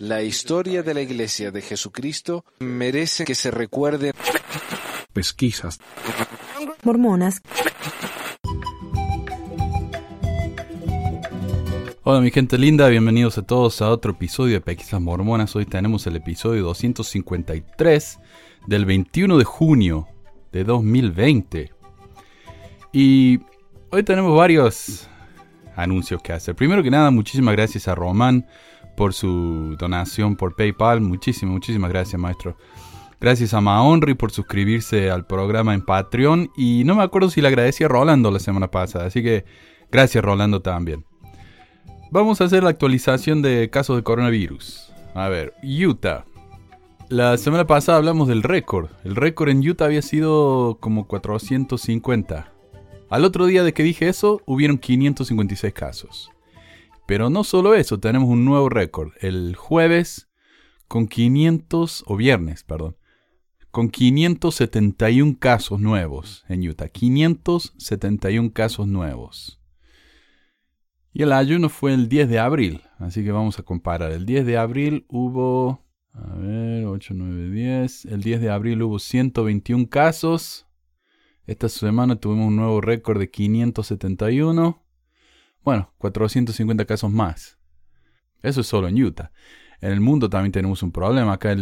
La historia de la Iglesia de Jesucristo merece que se recuerde. Pesquisas. Mormonas. Hola mi gente linda, bienvenidos a todos a otro episodio de Pesquisas Mormonas. Hoy tenemos el episodio 253 del 21 de junio de 2020. Y hoy tenemos varios anuncios que hacer. Primero que nada, muchísimas gracias a Román por su donación por PayPal. Muchísimas, muchísimas gracias, maestro. Gracias a Maonri por suscribirse al programa en Patreon. Y no me acuerdo si le agradecí a Rolando la semana pasada. Así que gracias, Rolando, también. Vamos a hacer la actualización de casos de coronavirus. A ver, Utah. La semana pasada hablamos del récord. El récord en Utah había sido como 450. Al otro día de que dije eso, hubieron 556 casos. Pero no solo eso, tenemos un nuevo récord. El jueves, con 500, o viernes, perdón, con 571 casos nuevos en Utah. 571 casos nuevos. Y el ayuno fue el 10 de abril, así que vamos a comparar. El 10 de abril hubo, a ver, 8, 9, 10. El 10 de abril hubo 121 casos. Esta semana tuvimos un nuevo récord de 571. Bueno, 450 casos más. Eso es solo en Utah. En el mundo también tenemos un problema. Acá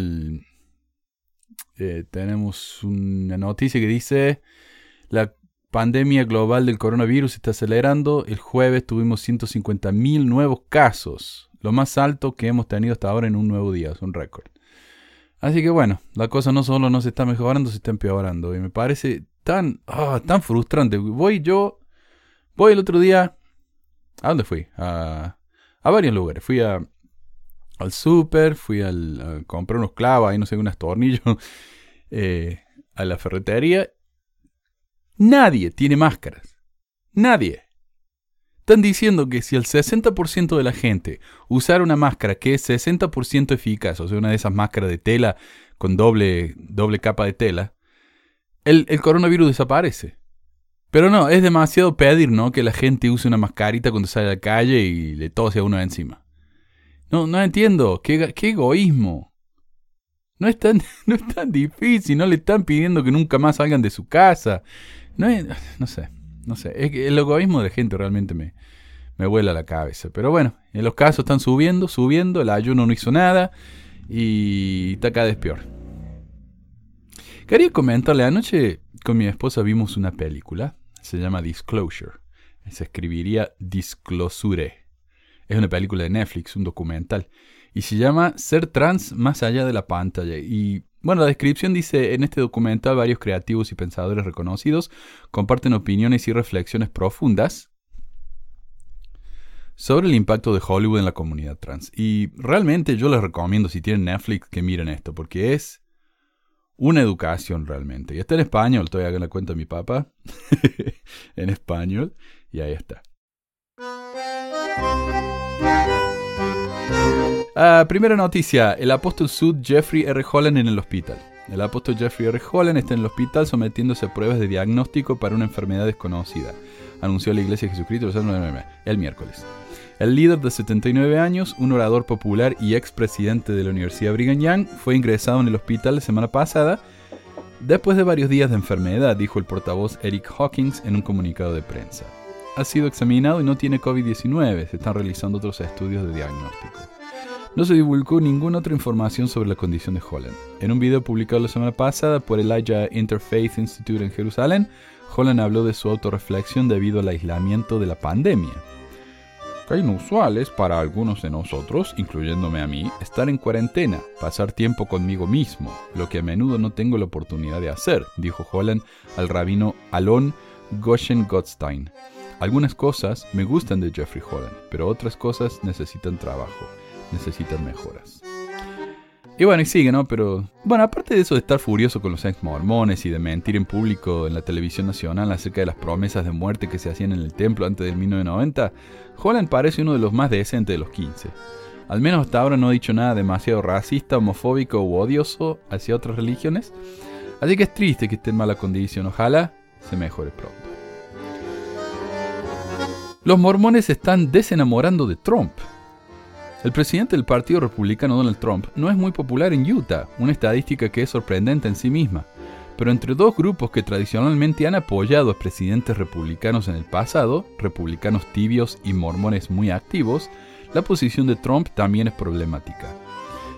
eh, tenemos una noticia que dice la pandemia global del coronavirus está acelerando. El jueves tuvimos 150.000 nuevos casos, lo más alto que hemos tenido hasta ahora en un nuevo día, es un récord. Así que bueno, la cosa no solo no se está mejorando, se está empeorando. Y me parece tan, ah, tan frustrante. Voy yo, voy el otro día, ¿a dónde fui? A, a varios lugares. Fui a, al súper, fui al, a comprar unos clavos, ahí no sé, unos tornillos, eh, a la ferretería Nadie tiene máscaras. Nadie. Están diciendo que si el 60% de la gente usara una máscara que es 60% eficaz, o sea, una de esas máscaras de tela con doble, doble capa de tela, el, coronavirus desaparece. Pero no, es demasiado pedir, ¿no? Que la gente use una mascarita cuando sale a la calle y le tose a uno encima. No, no entiendo. Qué, egoísmo. No es, tan, no es tan difícil, no le están pidiendo que nunca más salgan de su casa. No, no sé, no sé. Es que el egoísmo de gente realmente me, me vuela la cabeza. Pero bueno, en los casos están subiendo, subiendo. El ayuno no hizo nada. Y está cada vez peor. Quería comentarle, anoche con mi esposa vimos una película. Se llama Disclosure. Se escribiría Disclosure. Es una película de Netflix, un documental. Y se llama Ser trans más allá de la pantalla. Y bueno, la descripción dice, en este documental varios creativos y pensadores reconocidos comparten opiniones y reflexiones profundas sobre el impacto de Hollywood en la comunidad trans. Y realmente yo les recomiendo, si tienen Netflix, que miren esto, porque es una educación realmente. Y está en español, estoy hagan la cuenta de mi papá, en español, y ahí está. Uh, primera noticia, el apóstol Sud Jeffrey R. Holland en el hospital. El apóstol Jeffrey R. Holland está en el hospital sometiéndose a pruebas de diagnóstico para una enfermedad desconocida, anunció la Iglesia de Jesucristo el miércoles. El líder de 79 años, un orador popular y expresidente de la Universidad Brigham Young, fue ingresado en el hospital la semana pasada después de varios días de enfermedad, dijo el portavoz Eric Hawkins en un comunicado de prensa. Ha sido examinado y no tiene COVID-19, se están realizando otros estudios de diagnóstico. No se divulgó ninguna otra información sobre la condición de Holland. En un video publicado la semana pasada por el Elijah Interfaith Institute en Jerusalén, Holland habló de su autorreflexión debido al aislamiento de la pandemia. Que inusual es para algunos de nosotros, incluyéndome a mí, estar en cuarentena, pasar tiempo conmigo mismo, lo que a menudo no tengo la oportunidad de hacer, dijo Holland al rabino Alon Goshen Gottstein. Algunas cosas me gustan de Jeffrey Holland, pero otras cosas necesitan trabajo necesitan mejoras. Y bueno, y sigue, ¿no? Pero, bueno, aparte de eso de estar furioso con los ex mormones y de mentir en público en la televisión nacional acerca de las promesas de muerte que se hacían en el templo antes del 1990, Holland parece uno de los más decentes de los 15. Al menos hasta ahora no ha dicho nada demasiado racista, homofóbico u odioso hacia otras religiones. Así que es triste que esté en mala condición. Ojalá se mejore pronto. Los mormones están desenamorando de Trump. El presidente del Partido Republicano Donald Trump no es muy popular en Utah, una estadística que es sorprendente en sí misma. Pero entre dos grupos que tradicionalmente han apoyado a presidentes republicanos en el pasado, republicanos tibios y mormones muy activos, la posición de Trump también es problemática.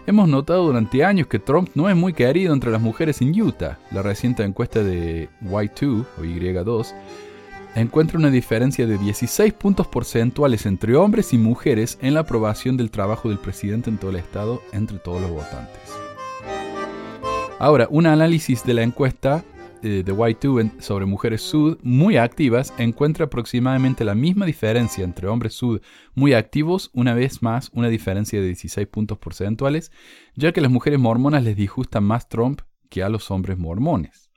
Hemos notado durante años que Trump no es muy querido entre las mujeres en Utah. La reciente encuesta de Y2 o Y2 encuentra una diferencia de 16 puntos porcentuales entre hombres y mujeres en la aprobación del trabajo del presidente en todo el estado entre todos los votantes. Ahora, un análisis de la encuesta eh, de Y2 sobre mujeres sud muy activas encuentra aproximadamente la misma diferencia entre hombres sud muy activos, una vez más una diferencia de 16 puntos porcentuales, ya que las mujeres mormonas les disgusta más Trump que a los hombres mormones.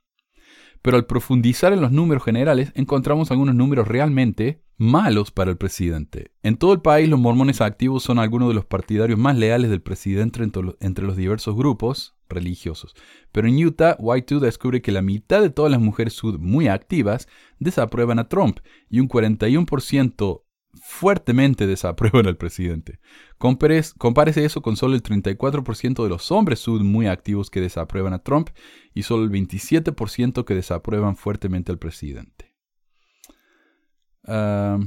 Pero al profundizar en los números generales, encontramos algunos números realmente malos para el presidente. En todo el país, los mormones activos son algunos de los partidarios más leales del presidente entre los diversos grupos religiosos. Pero en Utah, Y2 descubre que la mitad de todas las mujeres sud muy activas desaprueban a Trump y un 41% fuertemente desaprueban al presidente. compárese eso con solo el 34% de los hombres sud muy activos que desaprueban a Trump y solo el 27% que desaprueban fuertemente al presidente. Ah,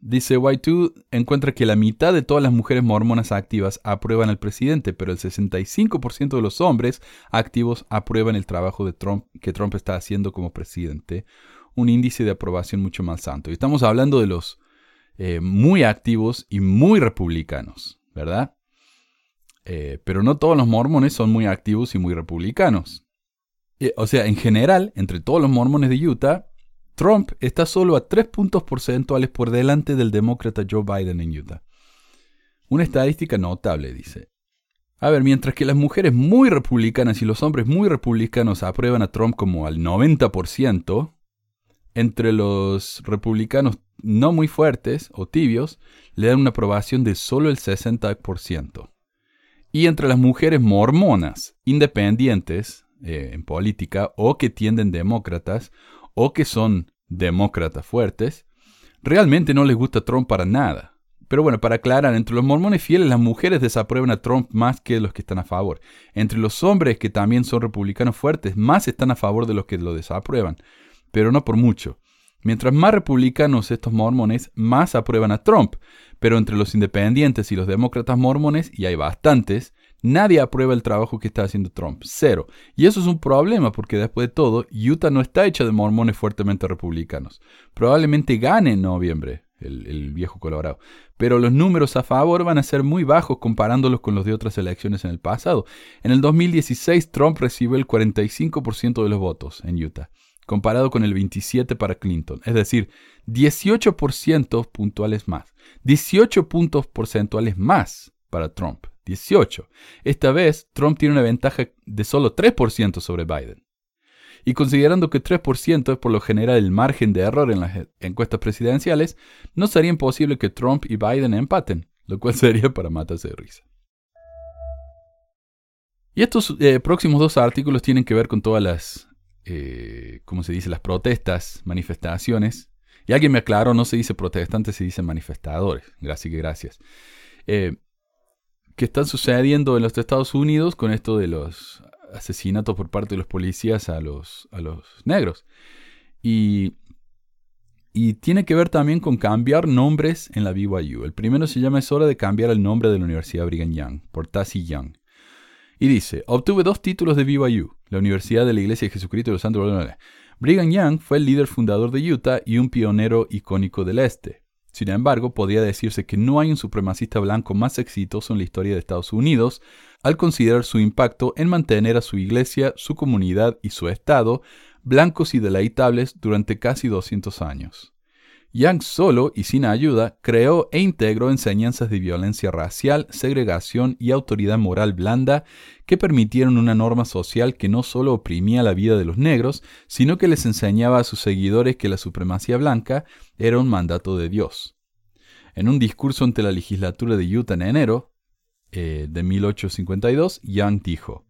dice Y2 encuentra que la mitad de todas las mujeres mormonas activas aprueban al presidente, pero el 65% de los hombres activos aprueban el trabajo de Trump que Trump está haciendo como presidente, un índice de aprobación mucho más alto. Y estamos hablando de los eh, muy activos y muy republicanos, ¿verdad? Eh, pero no todos los mormones son muy activos y muy republicanos. Eh, o sea, en general, entre todos los mormones de Utah, Trump está solo a tres puntos porcentuales por delante del demócrata Joe Biden en Utah. Una estadística notable, dice. A ver, mientras que las mujeres muy republicanas y los hombres muy republicanos aprueban a Trump como al 90%, entre los republicanos no muy fuertes o tibios le dan una aprobación de solo el 60%. Y entre las mujeres mormonas, independientes eh, en política o que tienden demócratas o que son demócratas fuertes, realmente no les gusta Trump para nada. Pero bueno, para aclarar, entre los mormones fieles las mujeres desaprueban a Trump más que los que están a favor. Entre los hombres que también son republicanos fuertes, más están a favor de los que lo desaprueban, pero no por mucho. Mientras más republicanos estos mormones, más aprueban a Trump. Pero entre los independientes y los demócratas mormones, y hay bastantes, nadie aprueba el trabajo que está haciendo Trump. Cero. Y eso es un problema porque después de todo, Utah no está hecha de mormones fuertemente republicanos. Probablemente gane en noviembre. El, el, viejo Colorado. Pero los números a favor van a ser muy bajos comparándolos con los de otras elecciones en el pasado. En el 2016 Trump recibió el 45% de los votos en Utah comparado con el 27 para Clinton, es decir, 18% puntuales más. 18 puntos porcentuales más para Trump. 18. Esta vez, Trump tiene una ventaja de solo 3% sobre Biden. Y considerando que 3% es por lo general el margen de error en las encuestas presidenciales, no sería imposible que Trump y Biden empaten, lo cual sería para matarse de risa. Y estos eh, próximos dos artículos tienen que ver con todas las eh, ¿cómo se dice? Las protestas, manifestaciones. Y alguien me aclaró, no se dice protestantes, se dice manifestadores. Gracias gracias. Eh, que están sucediendo en los Estados Unidos con esto de los asesinatos por parte de los policías a los, a los negros. Y, y tiene que ver también con cambiar nombres en la BYU. El primero se llama Es hora de cambiar el nombre de la Universidad Brigham Young, por Tassie Young. Y dice, obtuve dos títulos de BYU, la Universidad de la Iglesia de Jesucristo de los Santos. Brigham Young fue el líder fundador de Utah y un pionero icónico del este. Sin embargo, podría decirse que no hay un supremacista blanco más exitoso en la historia de Estados Unidos al considerar su impacto en mantener a su iglesia, su comunidad y su estado blancos y deleitables durante casi 200 años. Young solo y sin ayuda creó e integró enseñanzas de violencia racial, segregación y autoridad moral blanda que permitieron una norma social que no solo oprimía la vida de los negros, sino que les enseñaba a sus seguidores que la supremacía blanca era un mandato de Dios. En un discurso ante la legislatura de Utah en enero eh, de 1852, Young dijo,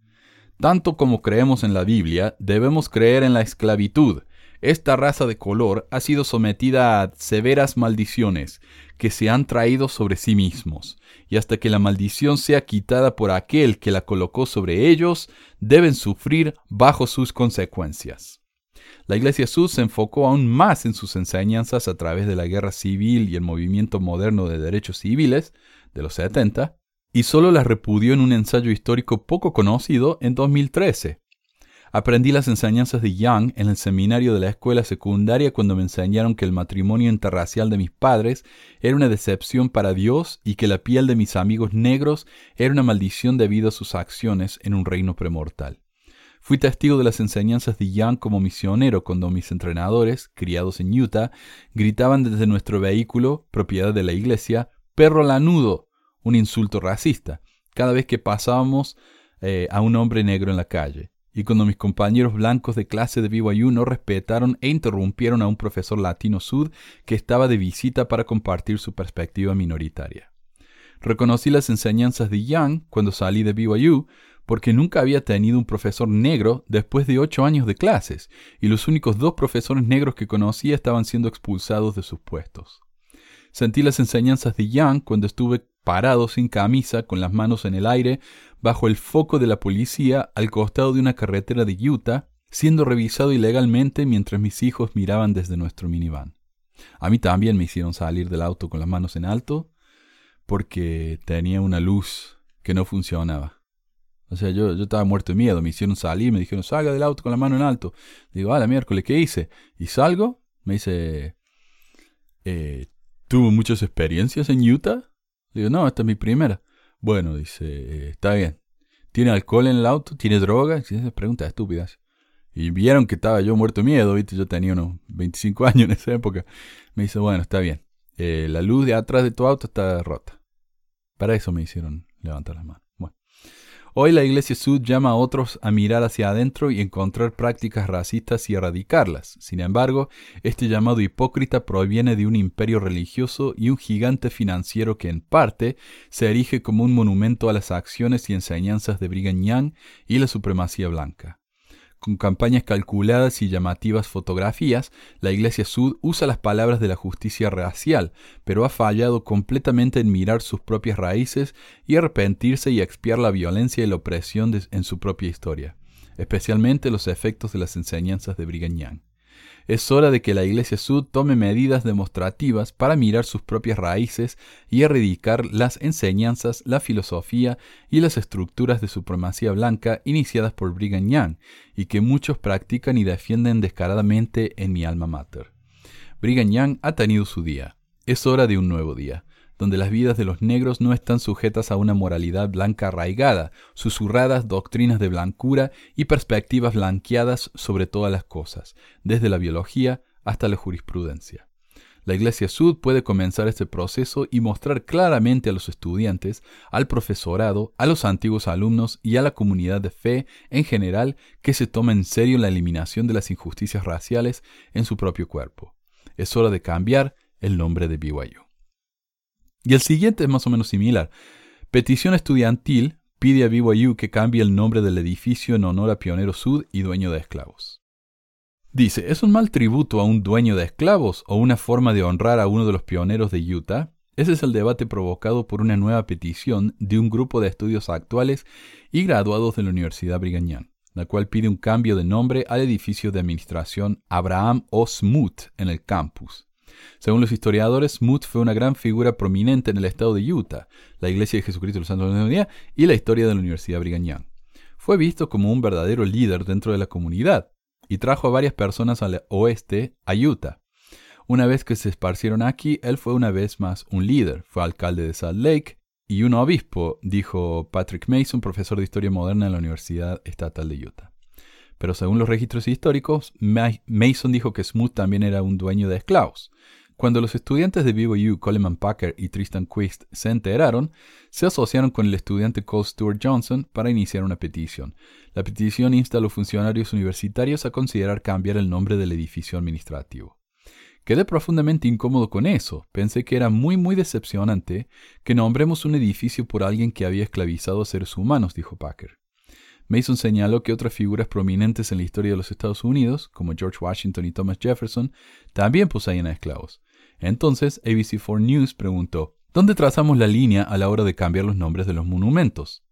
Tanto como creemos en la Biblia, debemos creer en la esclavitud, esta raza de color ha sido sometida a severas maldiciones que se han traído sobre sí mismos, y hasta que la maldición sea quitada por aquel que la colocó sobre ellos, deben sufrir bajo sus consecuencias. La Iglesia Sud se enfocó aún más en sus enseñanzas a través de la guerra civil y el movimiento moderno de derechos civiles de los 70, y solo las repudió en un ensayo histórico poco conocido en 2013. Aprendí las enseñanzas de Young en el seminario de la escuela secundaria cuando me enseñaron que el matrimonio interracial de mis padres era una decepción para Dios y que la piel de mis amigos negros era una maldición debido a sus acciones en un reino premortal. Fui testigo de las enseñanzas de Young como misionero cuando mis entrenadores, criados en Utah, gritaban desde nuestro vehículo, propiedad de la iglesia, perro lanudo, un insulto racista, cada vez que pasábamos eh, a un hombre negro en la calle. Y cuando mis compañeros blancos de clase de BYU no respetaron e interrumpieron a un profesor latino sud que estaba de visita para compartir su perspectiva minoritaria. Reconocí las enseñanzas de Young cuando salí de BYU, porque nunca había tenido un profesor negro después de ocho años de clases, y los únicos dos profesores negros que conocía estaban siendo expulsados de sus puestos. Sentí las enseñanzas de Young cuando estuve parado sin camisa, con las manos en el aire, bajo el foco de la policía al costado de una carretera de Utah, siendo revisado ilegalmente mientras mis hijos miraban desde nuestro minivan. A mí también me hicieron salir del auto con las manos en alto porque tenía una luz que no funcionaba. O sea, yo, yo estaba muerto de miedo. Me hicieron salir, me dijeron, salga del auto con la mano en alto. Digo, ah, miércoles, ¿qué hice? Y salgo, me dice, eh, ¿tuvo muchas experiencias en Utah? Digo, no, esta es mi primera. Bueno, dice, eh, está bien. ¿Tiene alcohol en el auto? ¿Tiene droga? Preguntas estúpidas. Y vieron que estaba yo muerto de miedo, ¿viste? Yo tenía unos 25 años en esa época. Me dice, bueno, está bien. Eh, la luz de atrás de tu auto está rota. Para eso me hicieron levantar las manos. Hoy la Iglesia Sud llama a otros a mirar hacia adentro y encontrar prácticas racistas y erradicarlas. Sin embargo, este llamado hipócrita proviene de un imperio religioso y un gigante financiero que en parte se erige como un monumento a las acciones y enseñanzas de Brigham Young y la supremacía blanca. Con campañas calculadas y llamativas fotografías, la Iglesia Sud usa las palabras de la justicia racial, pero ha fallado completamente en mirar sus propias raíces y arrepentirse y expiar la violencia y la opresión en su propia historia, especialmente los efectos de las enseñanzas de Brigham. Es hora de que la Iglesia Sud tome medidas demostrativas para mirar sus propias raíces y erradicar las enseñanzas, la filosofía y las estructuras de supremacía blanca iniciadas por Brigham Young y que muchos practican y defienden descaradamente en mi alma mater. Brigham Young ha tenido su día. Es hora de un nuevo día donde las vidas de los negros no están sujetas a una moralidad blanca arraigada, susurradas doctrinas de blancura y perspectivas blanqueadas sobre todas las cosas, desde la biología hasta la jurisprudencia. La Iglesia Sud puede comenzar este proceso y mostrar claramente a los estudiantes, al profesorado, a los antiguos alumnos y a la comunidad de fe en general que se toma en serio la eliminación de las injusticias raciales en su propio cuerpo. Es hora de cambiar el nombre de BYU. Y el siguiente es más o menos similar. Petición estudiantil pide a BYU que cambie el nombre del edificio en honor a Pionero Sud y dueño de esclavos. Dice, ¿es un mal tributo a un dueño de esclavos o una forma de honrar a uno de los pioneros de Utah? Ese es el debate provocado por una nueva petición de un grupo de estudios actuales y graduados de la Universidad Brigham la cual pide un cambio de nombre al edificio de administración Abraham O. En el campus. Según los historiadores, Smoot fue una gran figura prominente en el estado de Utah, la Iglesia de Jesucristo de los Santos de la Día y la historia de la Universidad Brigham Young. Fue visto como un verdadero líder dentro de la comunidad y trajo a varias personas al oeste a Utah. Una vez que se esparcieron aquí, él fue una vez más un líder. Fue alcalde de Salt Lake y un obispo, dijo Patrick Mason, profesor de historia moderna en la Universidad Estatal de Utah. Pero según los registros históricos, Mason dijo que Smoot también era un dueño de esclavos. Cuando los estudiantes de BYU, Coleman Packer y Tristan Quist, se enteraron, se asociaron con el estudiante Cole Stewart Johnson para iniciar una petición. La petición insta a los funcionarios universitarios a considerar cambiar el nombre del edificio administrativo. Quedé profundamente incómodo con eso. Pensé que era muy muy decepcionante que nombremos un edificio por alguien que había esclavizado a seres humanos, dijo Packer. Mason señaló que otras figuras prominentes en la historia de los Estados Unidos, como George Washington y Thomas Jefferson, también poseían a esclavos. Entonces, ABC4 News preguntó, ¿dónde trazamos la línea a la hora de cambiar los nombres de los monumentos?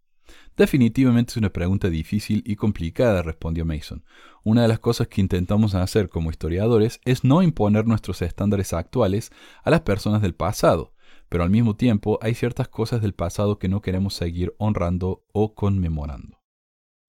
Definitivamente es una pregunta difícil y complicada, respondió Mason. Una de las cosas que intentamos hacer como historiadores es no imponer nuestros estándares actuales a las personas del pasado, pero al mismo tiempo hay ciertas cosas del pasado que no queremos seguir honrando o conmemorando.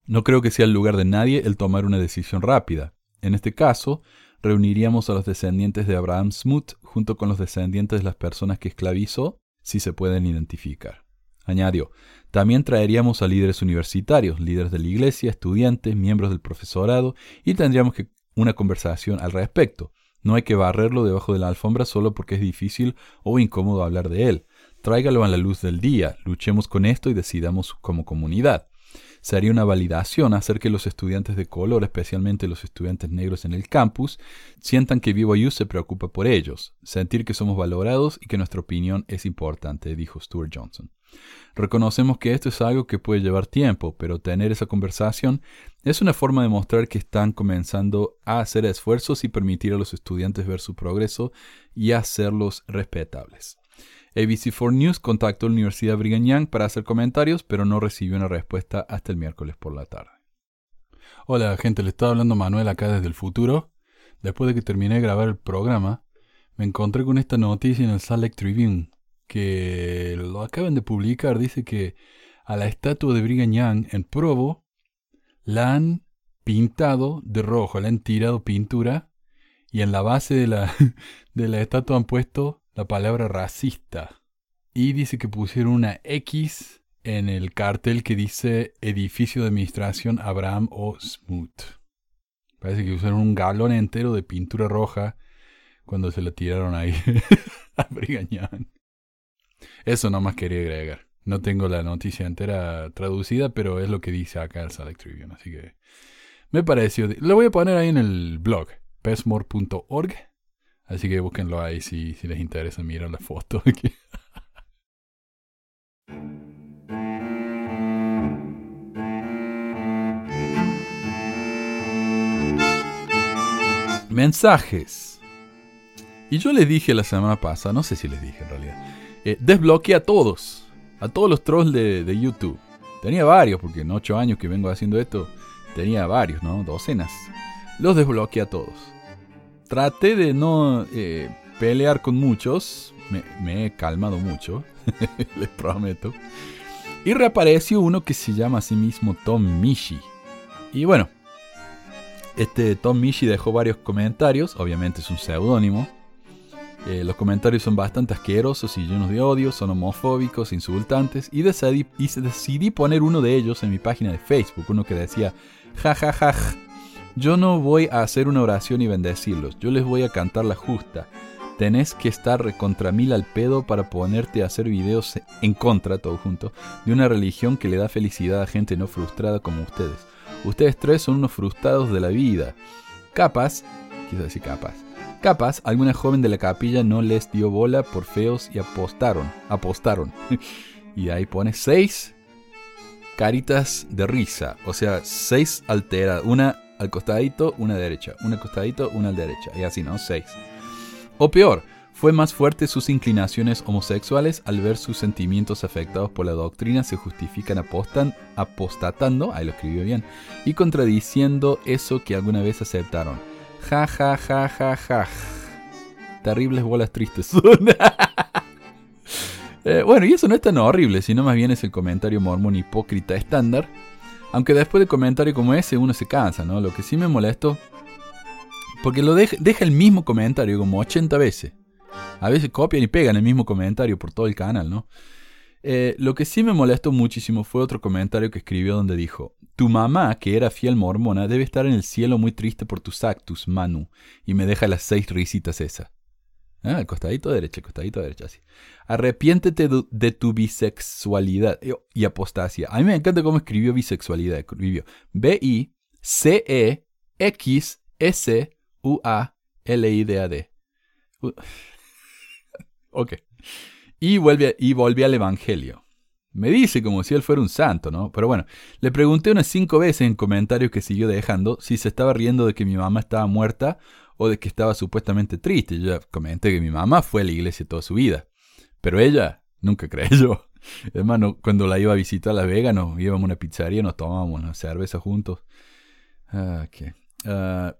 No creo que sea el lugar de nadie el tomar una decisión rápida. En este caso, reuniríamos a los descendientes de Abraham Smoot junto con los descendientes de las personas que esclavizó, si se pueden identificar. Añadió, también traeríamos a líderes universitarios, líderes de la iglesia, estudiantes, miembros del profesorado, y tendríamos que una conversación al respecto. No hay que barrerlo debajo de la alfombra solo porque es difícil o incómodo hablar de él. Tráigalo a la luz del día, luchemos con esto y decidamos como comunidad sería una validación hacer que los estudiantes de color, especialmente los estudiantes negros en el campus, sientan que BYU se preocupa por ellos, sentir que somos valorados y que nuestra opinión es importante, dijo Stuart Johnson. Reconocemos que esto es algo que puede llevar tiempo, pero tener esa conversación es una forma de mostrar que están comenzando a hacer esfuerzos y permitir a los estudiantes ver su progreso y hacerlos respetables. ABC4 News contactó a la Universidad Brigham Young para hacer comentarios, pero no recibió una respuesta hasta el miércoles por la tarde. Hola gente, le estaba hablando Manuel acá desde el futuro. Después de que terminé de grabar el programa, me encontré con esta noticia en el Salt Lake Tribune, que lo acaban de publicar. Dice que a la estatua de Brigham Young en Provo la han pintado de rojo, le han tirado pintura y en la base de la, de la estatua han puesto la palabra racista. Y dice que pusieron una X en el cartel que dice edificio de administración Abraham O. Smoot. Parece que usaron un galón entero de pintura roja cuando se la tiraron ahí a Brigañán. Eso nomás quería agregar. No tengo la noticia entera traducida, pero es lo que dice acá el Select Tribune. Así que me pareció. Lo voy a poner ahí en el blog, pesmore.org. Así que búsquenlo ahí si, si les interesa mirar la foto. Mensajes. Y yo les dije la semana pasada, no sé si les dije en realidad, eh, desbloqueé a todos, a todos los trolls de, de, YouTube. Tenía varios, porque en ocho años que vengo haciendo esto, tenía varios, ¿no? Docenas. Los desbloqueé a todos traté de no eh, pelear con muchos. Me, he calmado mucho, les prometo. Y reapareció uno que se llama a sí mismo Tom Mishi. Y bueno, este Tom Mishi dejó varios comentarios, obviamente es un seudónimo. Eh, los comentarios son bastante asquerosos y llenos de odio, son homofóbicos, insultantes, y decidí, poner uno de ellos en mi página de Facebook, uno que decía, jajaja, yo no voy a hacer una oración y bendecirlos, yo les voy a cantar la justa. Tenés que estar contra mil al pedo para ponerte a hacer videos en contra, todo junto, de una religión que le da felicidad a gente no frustrada como ustedes. Ustedes tres son unos frustrados de la vida. Capaz, quiso decir capaz, capaz, alguna joven de la capilla no les dio bola por feos y apostaron, apostaron. y ahí pone seis caritas de risa, o sea, seis alteradas, una al costadito, una derecha, una al costadito, una al derecha, y así, ¿no? Seis. O peor, fue más fuerte sus inclinaciones homosexuales al ver sus sentimientos afectados por la doctrina se justifican apostan, apostatando, ahí lo escribió bien, y contradiciendo eso que alguna vez aceptaron. Ja, ja, ja, ja, ja. Terribles bolas tristes. eh, bueno, y eso no es tan horrible, sino más bien es el comentario mormón hipócrita estándar aunque después de comentario como ese uno se cansa, ¿no? Lo que sí me molesto, porque lo deja, el mismo comentario como 80 veces. A veces copian y pegan el mismo comentario por todo el canal, ¿no? Eh, lo que sí me molestó muchísimo fue otro comentario que escribió donde dijo, tu mamá, que era fiel mormona, debe estar en el cielo muy triste por tus actos, Manu, y me deja las seis risitas esas. Ah, costadito derecha, costadito derecha, así. Arrepiéntete de, tu bisexualidad y apostasia. A mí me encanta cómo escribió bisexualidad. Escribió B-I-C-E-X-S-U-A-L-I-D-A-D. ok. Y vuelve, y volví al Evangelio. Me dice como si él fuera un santo, ¿no? Pero bueno, le pregunté unas cinco veces en comentarios que siguió dejando si se estaba riendo de que mi mamá estaba muerta o de que estaba supuestamente triste. Yo comenté que mi mamá fue a la iglesia toda su vida, pero ella nunca creyó. Hermano, cuando la iba a visitar a Las Vegas, nos íbamos a una pizzería, nos tomábamos una cerveza juntos. Ah, ah,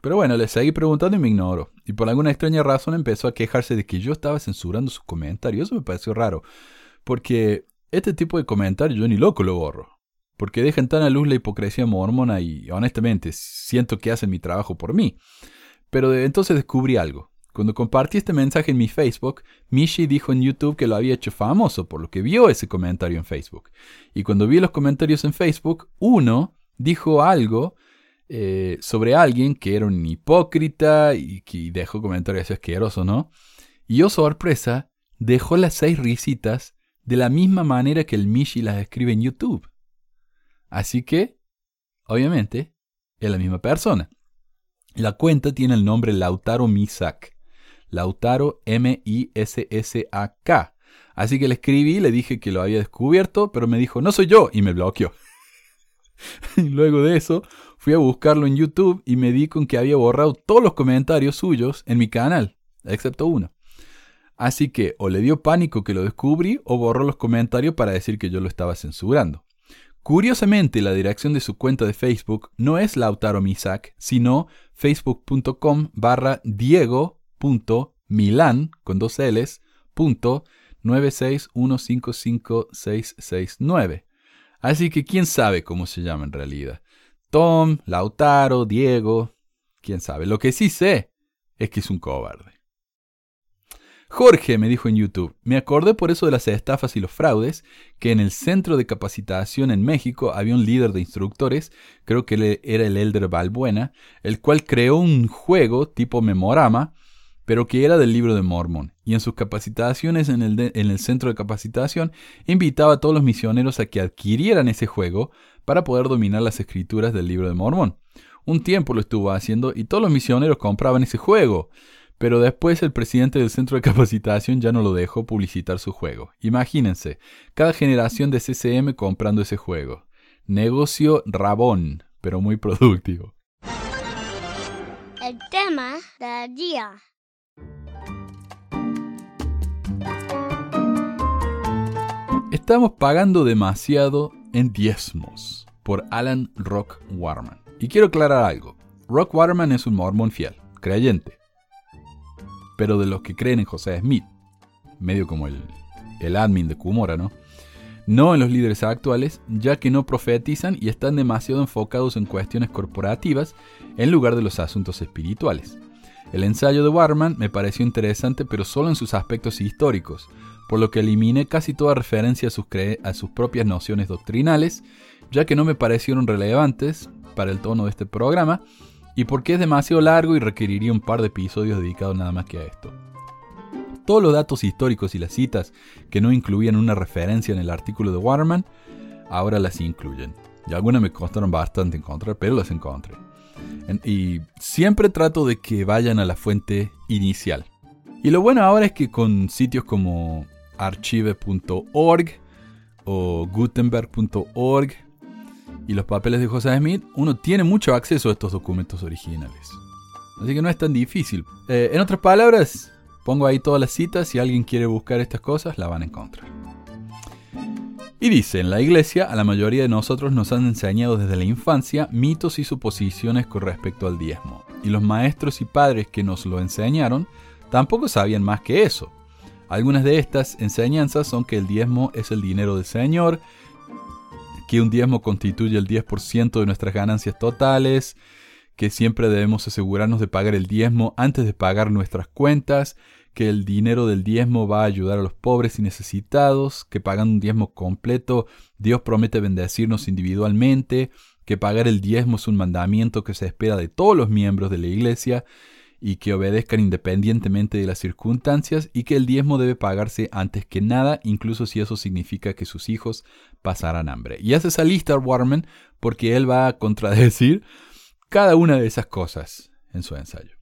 pero bueno, le seguí preguntando y me ignoró. Y por alguna extraña razón empezó a quejarse de que yo estaba censurando sus comentarios. Eso me pareció raro. Porque este tipo de comentarios yo ni loco lo borro. Porque dejan tan a luz la hipocresía mormona y honestamente siento que hacen mi trabajo por mí. Pero entonces descubrí algo. Cuando compartí este mensaje en mi Facebook, Mishi dijo en YouTube que lo había hecho famoso, por lo que vio ese comentario en Facebook. Y cuando vi los comentarios en Facebook, uno dijo algo eh, sobre alguien que era un hipócrita y que dejó comentarios asquerosos, ¿no? Y yo, sorpresa, dejó las seis risitas de la misma manera que el Mishi las escribe en YouTube. Así que, obviamente, es la misma persona. La cuenta tiene el nombre Lautaro Misak. Lautaro M-I-S-S-A-K. Así que le escribí, le dije que lo había descubierto, pero me dijo, no soy yo, y me bloqueó. luego de eso, fui a buscarlo en YouTube y me di con que había borrado todos los comentarios suyos en mi canal, excepto uno. Así que o le dio pánico que lo descubrí o borró los comentarios para decir que yo lo estaba censurando. Curiosamente, la dirección de su cuenta de Facebook no es Lautaro Misak, sino facebook.com barra diego.milan con dos L's, punto 961556669. Así que quién sabe cómo se llama en realidad. Tom, Lautaro, Diego, quién sabe. Lo que sí sé es que es un cobarde. Jorge me dijo en YouTube, me acordé por eso de las estafas y los fraudes, que en el centro de capacitación en México había un líder de instructores, creo que era el Elder Balbuena, el cual creó un juego tipo memorama, pero que era del libro de Mormon, y en sus capacitaciones en el, en el centro de capacitación invitaba a todos los misioneros a que adquirieran ese juego para poder dominar las escrituras del libro de Mormón. Un tiempo lo estuvo haciendo y todos los misioneros compraban ese juego. Pero después el presidente del centro de capacitación ya no lo dejó publicitar su juego. Imagínense, cada generación de CCM comprando ese juego. Negocio rabón, pero muy productivo. El tema del día. Estamos pagando demasiado en diezmos por Alan Rock Warman. Y quiero aclarar algo. Rock Waterman es un mormón fiel, creyente pero de los que creen en José Smith, medio como el, el admin de Kumora, ¿no? No en los líderes actuales, ya que no profetizan y están demasiado enfocados en cuestiones corporativas en lugar de los asuntos espirituales. El ensayo de Warman me pareció interesante, pero solo en sus aspectos históricos, por lo que eliminé casi toda referencia a sus, a sus propias nociones doctrinales, ya que no me parecieron relevantes para el tono de este programa, y porque es demasiado largo y requeriría un par de episodios dedicados nada más que a esto. Todos los datos históricos y las citas que no incluían una referencia en el artículo de Waterman, ahora las incluyen. Y algunas me costaron bastante encontrar, pero las encontré. Y siempre trato de que vayan a la fuente inicial. Y lo bueno ahora es que con sitios como archive.org o gutenberg.org y los papeles de José Smith, uno tiene mucho acceso a estos documentos originales. Así que no es tan difícil. Eh, en otras palabras, pongo ahí todas las citas, si alguien quiere buscar estas cosas, la van a encontrar. Y dice, en la iglesia a la mayoría de nosotros nos han enseñado desde la infancia mitos y suposiciones con respecto al diezmo. Y los maestros y padres que nos lo enseñaron tampoco sabían más que eso. Algunas de estas enseñanzas son que el diezmo es el dinero del Señor, que un diezmo constituye el 10% de nuestras ganancias totales, que siempre debemos asegurarnos de pagar el diezmo antes de pagar nuestras cuentas, que el dinero del diezmo va a ayudar a los pobres y necesitados, que pagando un diezmo completo Dios promete bendecirnos individualmente, que pagar el diezmo es un mandamiento que se espera de todos los miembros de la iglesia, y que obedezcan independientemente de las circunstancias y que el diezmo debe pagarse antes que nada, incluso si eso significa que sus hijos pasarán hambre. Y hace esa lista Warman porque él va a contradecir cada una de esas cosas en su ensayo.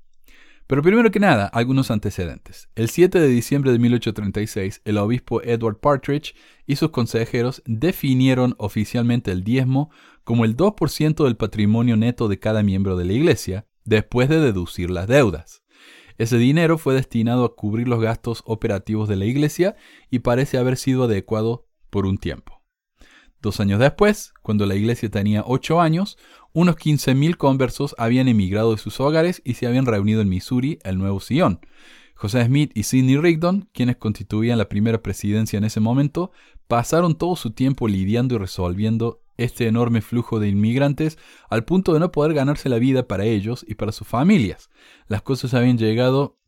Pero primero que nada, algunos antecedentes. El 7 de diciembre de 1836, el obispo Edward Partridge y sus consejeros definieron oficialmente el diezmo como el 2% del patrimonio neto de cada miembro de la iglesia, después de deducir las deudas. Ese dinero fue destinado a cubrir los gastos operativos de la iglesia y parece haber sido adecuado por un tiempo. Dos años después, cuando la iglesia tenía ocho años, unos 15.000 conversos habían emigrado de sus hogares y se habían reunido en Missouri, el Nuevo Sion. José Smith y Sidney Rigdon, quienes constituían la primera presidencia en ese momento, pasaron todo su tiempo lidiando y resolviendo este enorme flujo de inmigrantes al punto de no poder ganarse la vida para ellos y para sus familias. Las cosas habían llegado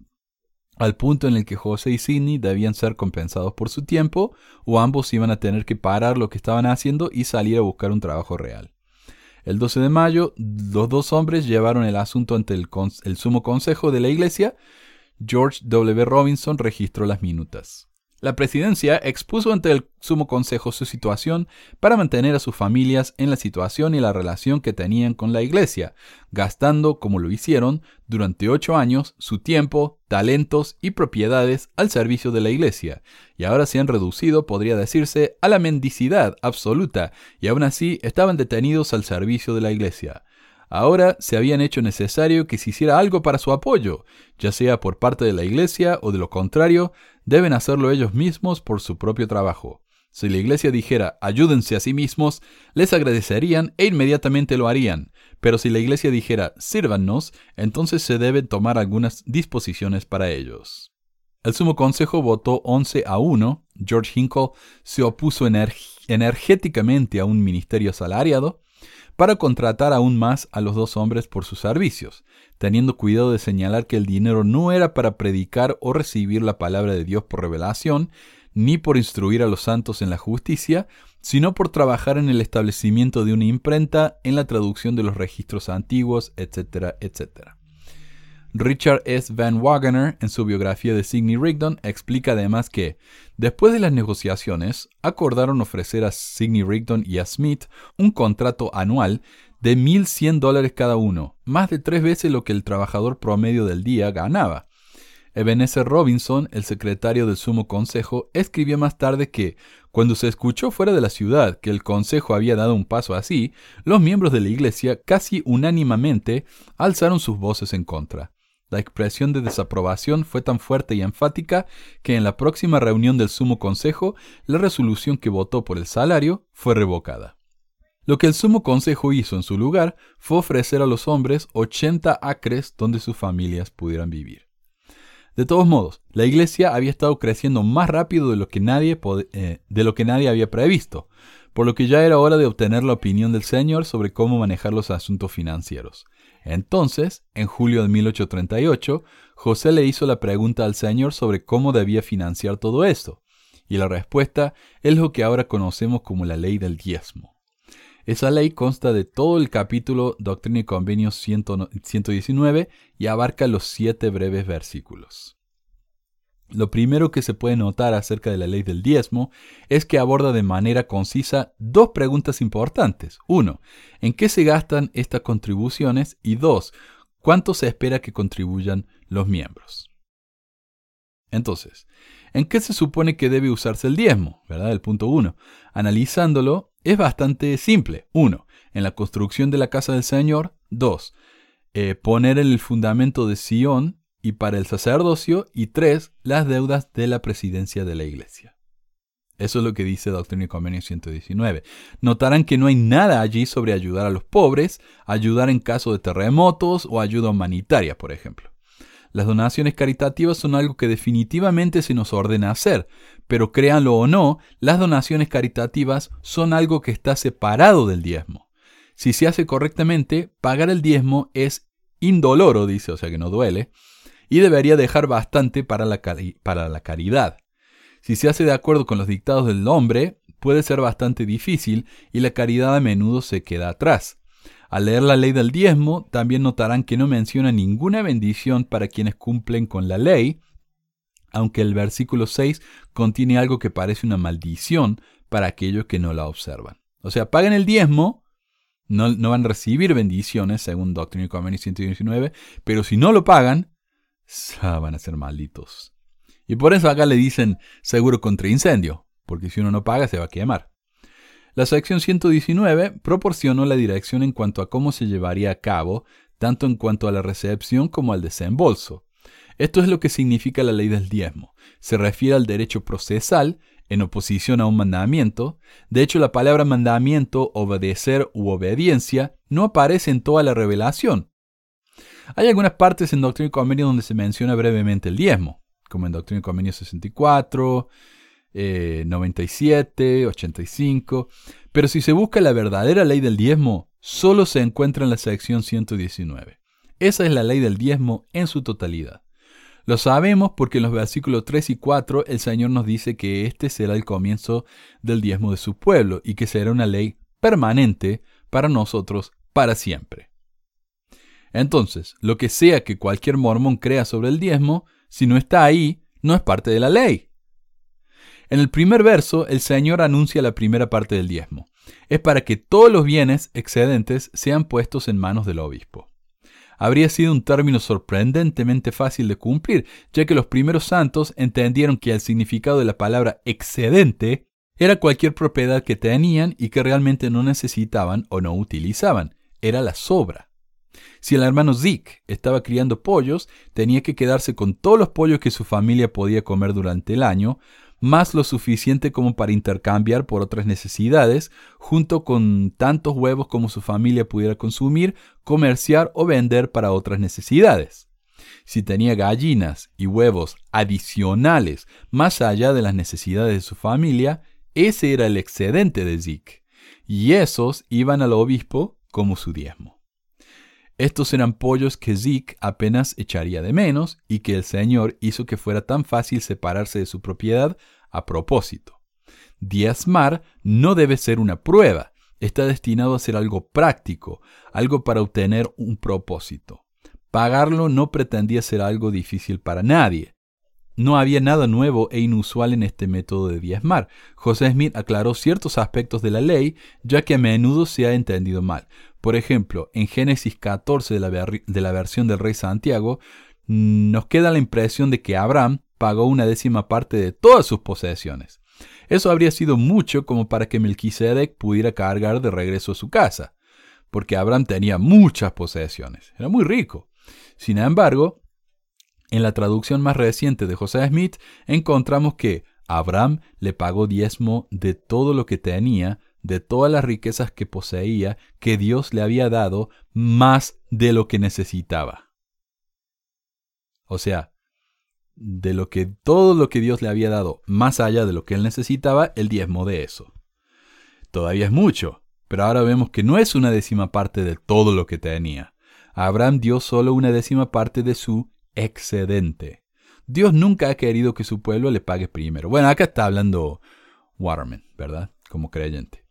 al punto en el que José y Sidney debían ser compensados por su tiempo, o ambos iban a tener que parar lo que estaban haciendo y salir a buscar un trabajo real. El 12 de mayo, los dos hombres llevaron el asunto ante el, el sumo consejo de la iglesia. George W. Robinson registró las minutas. La presidencia expuso ante el Sumo Consejo su situación para mantener a sus familias en la situación y la relación que tenían con la Iglesia, gastando, como lo hicieron, durante ocho años, su tiempo, talentos y propiedades al servicio de la Iglesia, y ahora se han reducido, podría decirse, a la mendicidad absoluta, y aún así estaban detenidos al servicio de la Iglesia. Ahora se habían hecho necesario que se hiciera algo para su apoyo, ya sea por parte de la Iglesia o de lo contrario, deben hacerlo ellos mismos por su propio trabajo. Si la Iglesia dijera ayúdense a sí mismos, les agradecerían e inmediatamente lo harían, pero si la Iglesia dijera sírvannos, entonces se deben tomar algunas disposiciones para ellos. El Sumo Consejo votó 11 a 1. George Hinkle se opuso energéticamente a un ministerio asalariado para contratar aún más a los dos hombres por sus servicios, teniendo cuidado de señalar que el dinero no era para predicar o recibir la palabra de Dios por revelación, ni por instruir a los santos en la justicia, sino por trabajar en el establecimiento de una imprenta, en la traducción de los registros antiguos, etcétera, etcétera. Richard S. Van Wagener, en su biografía de Sidney Rigdon, explica además que, después de las negociaciones, acordaron ofrecer a Sidney Rigdon y a Smith un contrato anual de 1.100 dólares cada uno, más de tres veces lo que el trabajador promedio del día ganaba. Ebenezer Robinson, el secretario del Sumo Consejo, escribió más tarde que, cuando se escuchó fuera de la ciudad que el Consejo había dado un paso así, los miembros de la Iglesia casi unánimemente alzaron sus voces en contra. La expresión de desaprobación fue tan fuerte y enfática que en la próxima reunión del Sumo Consejo la resolución que votó por el salario fue revocada. Lo que el Sumo Consejo hizo en su lugar fue ofrecer a los hombres 80 acres donde sus familias pudieran vivir. De todos modos, la iglesia había estado creciendo más rápido de lo que nadie, eh, de lo que nadie había previsto, por lo que ya era hora de obtener la opinión del Señor sobre cómo manejar los asuntos financieros. Entonces, en julio de 1838, José le hizo la pregunta al Señor sobre cómo debía financiar todo esto, y la respuesta es lo que ahora conocemos como la ley del diezmo. Esa ley consta de todo el capítulo Doctrina y Convenios 119 y abarca los siete breves versículos. Lo primero que se puede notar acerca de la ley del diezmo es que aborda de manera concisa dos preguntas importantes. Uno, ¿en qué se gastan estas contribuciones? Y dos, ¿cuánto se espera que contribuyan los miembros? Entonces, ¿en qué se supone que debe usarse el diezmo? ¿Verdad? El punto uno. Analizándolo, es bastante simple. Uno, en la construcción de la casa del Señor. Dos, eh, poner en el fundamento de Sion y para el sacerdocio, y tres, las deudas de la presidencia de la iglesia. Eso es lo que dice Doctrina y Convenio 119. Notarán que no hay nada allí sobre ayudar a los pobres, ayudar en caso de terremotos o ayuda humanitaria, por ejemplo. Las donaciones caritativas son algo que definitivamente se nos ordena hacer, pero créanlo o no, las donaciones caritativas son algo que está separado del diezmo. Si se hace correctamente, pagar el diezmo es indoloro, dice, o sea que no duele, y debería dejar bastante para la, para la caridad. Si se hace de acuerdo con los dictados del hombre, puede ser bastante difícil y la caridad a menudo se queda atrás. Al leer la ley del diezmo, también notarán que no menciona ninguna bendición para quienes cumplen con la ley, aunque el versículo 6 contiene algo que parece una maldición para aquellos que no la observan. O sea, paguen el diezmo, no, no van a recibir bendiciones según Doctrina y Convenio 119, pero si no lo pagan, ah, van a ser malditos. Y por eso acá le dicen seguro contra incendio, porque si uno no paga se va a quemar. La sección 119 proporcionó la dirección en cuanto a cómo se llevaría a cabo, tanto en cuanto a la recepción como al desembolso. Esto es lo que significa la ley del diezmo. Se refiere al derecho procesal en oposición a un mandamiento. De hecho, la palabra mandamiento, obedecer u obediencia no aparece en toda la revelación. Hay algunas partes en Doctrina y Convenio donde se menciona brevemente el diezmo, como en Doctrina y Convenio 64, 97, 85, pero si se busca la verdadera ley del diezmo, solo se encuentra en la sección 119. Esa es la ley del diezmo en su totalidad. Lo sabemos porque en los versículos 3 y 4 el Señor nos dice que este será el comienzo del diezmo de su pueblo y que será una ley permanente para nosotros para siempre. Entonces, lo que sea que cualquier mormón crea sobre el diezmo, si no está ahí, no es parte de la ley. En el primer verso, el Señor anuncia la primera parte del diezmo. Es para que todos los bienes excedentes sean puestos en manos del obispo habría sido un término sorprendentemente fácil de cumplir, ya que los primeros santos entendieron que el significado de la palabra excedente era cualquier propiedad que tenían y que realmente no necesitaban o no utilizaban, era la sobra. Si el hermano Zeke estaba criando pollos, tenía que quedarse con todos los pollos que su familia podía comer durante el año, más lo suficiente como para intercambiar por otras necesidades, junto con tantos huevos como su familia pudiera consumir, comerciar o vender para otras necesidades. Si tenía gallinas y huevos adicionales más allá de las necesidades de su familia, ese era el excedente de Zeke, y esos iban al obispo como su diezmo. Estos eran pollos que Zeke apenas echaría de menos y que el Señor hizo que fuera tan fácil separarse de su propiedad a propósito. Diezmar no debe ser una prueba, está destinado a ser algo práctico, algo para obtener un propósito. Pagarlo no pretendía ser algo difícil para nadie. No había nada nuevo e inusual en este método de diezmar. José Smith aclaró ciertos aspectos de la ley, ya que a menudo se ha entendido mal. Por ejemplo, en Génesis 14 de la, de la versión del rey Santiago, nos queda la impresión de que Abraham pagó una décima parte de todas sus posesiones. Eso habría sido mucho como para que Melquisedec pudiera cargar de regreso a su casa, porque Abraham tenía muchas posesiones, era muy rico. Sin embargo, en la traducción más reciente de José Smith encontramos que Abraham le pagó diezmo de todo lo que tenía, de todas las riquezas que poseía, que Dios le había dado, más de lo que necesitaba. O sea, de lo que todo lo que Dios le había dado, más allá de lo que él necesitaba, el diezmo de eso. Todavía es mucho, pero ahora vemos que no es una décima parte de todo lo que tenía. Abraham dio solo una décima parte de su excedente. Dios nunca ha querido que su pueblo le pague primero. Bueno, acá está hablando Waterman, ¿verdad? Como creyente.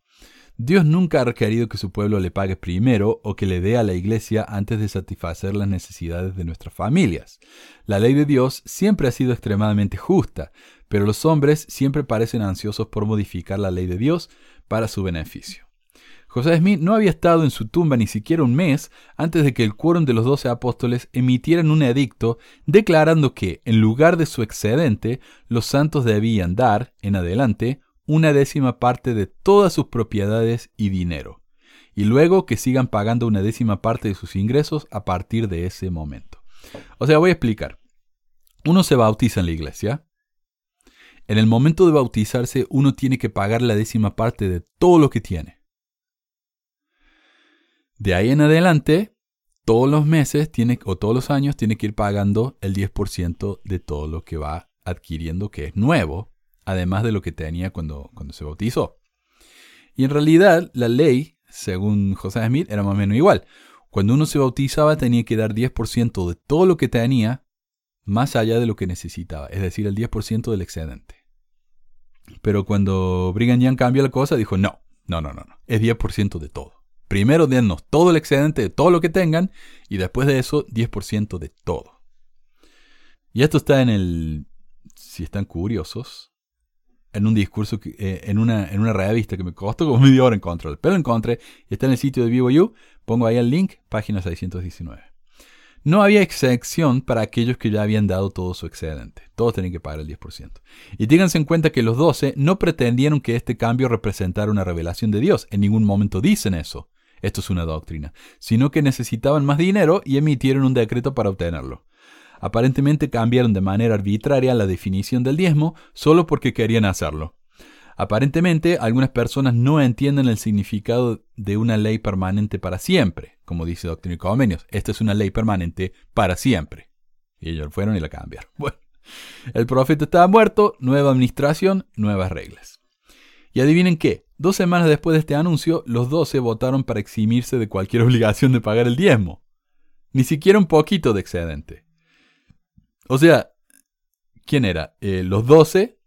Dios nunca ha requerido que su pueblo le pague primero o que le dé a la iglesia antes de satisfacer las necesidades de nuestras familias. La ley de Dios siempre ha sido extremadamente justa, pero los hombres siempre parecen ansiosos por modificar la ley de Dios para su beneficio. José Smith no había estado en su tumba ni siquiera un mes antes de que el quórum de los doce apóstoles emitieran un edicto declarando que, en lugar de su excedente, los santos debían dar, en adelante, una décima parte de todas sus propiedades y dinero, y luego que sigan pagando una décima parte de sus ingresos a partir de ese momento. O sea, voy a explicar. Uno se bautiza en la iglesia. En el momento de bautizarse, uno tiene que pagar la décima parte de todo lo que tiene. De ahí en adelante, todos los meses tiene, o todos los años tiene que ir pagando el 10% de todo lo que va adquiriendo que es nuevo además de lo que tenía cuando, cuando se bautizó. Y en realidad la ley, según José Smith, era más o menos igual. Cuando uno se bautizaba tenía que dar 10% de todo lo que tenía más allá de lo que necesitaba, es decir, el 10% del excedente. Pero cuando Brigham Young cambió la cosa, dijo, no, no, no, no, no, es 10% de todo. Primero dennos todo el excedente de todo lo que tengan y después de eso 10% de todo. Y esto está en el, si están curiosos, en un discurso, eh, en, una, en una revista que me costó como media hora encontrarlo. Pero lo encontré y está en el sitio de VivoU. Pongo ahí el link, página 619. no había excepción para aquellos que ya habían dado todo su excedente. Todos tenían que pagar el 10%. Y ténganse en cuenta que los doce no pretendieron que este cambio representara una revelación de Dios. En ningún momento dicen eso. Esto es una doctrina. Sino que necesitaban más dinero y emitieron un decreto para obtenerlo. Aparentemente cambiaron de manera arbitraria la definición del diezmo solo porque querían hacerlo. Aparentemente, algunas personas no entienden el significado de una ley permanente para siempre, como dice Doctrina y Convenios. Esta es una ley permanente para siempre. Y ellos fueron y la cambiaron. Bueno, el profeta estaba muerto, nueva administración, nuevas reglas. Y adivinen qué, dos semanas después de este anuncio, los doce votaron para eximirse de cualquier obligación de pagar el diezmo. Ni siquiera un poquito de excedente. O sea, ¿quién era? Eh, los doce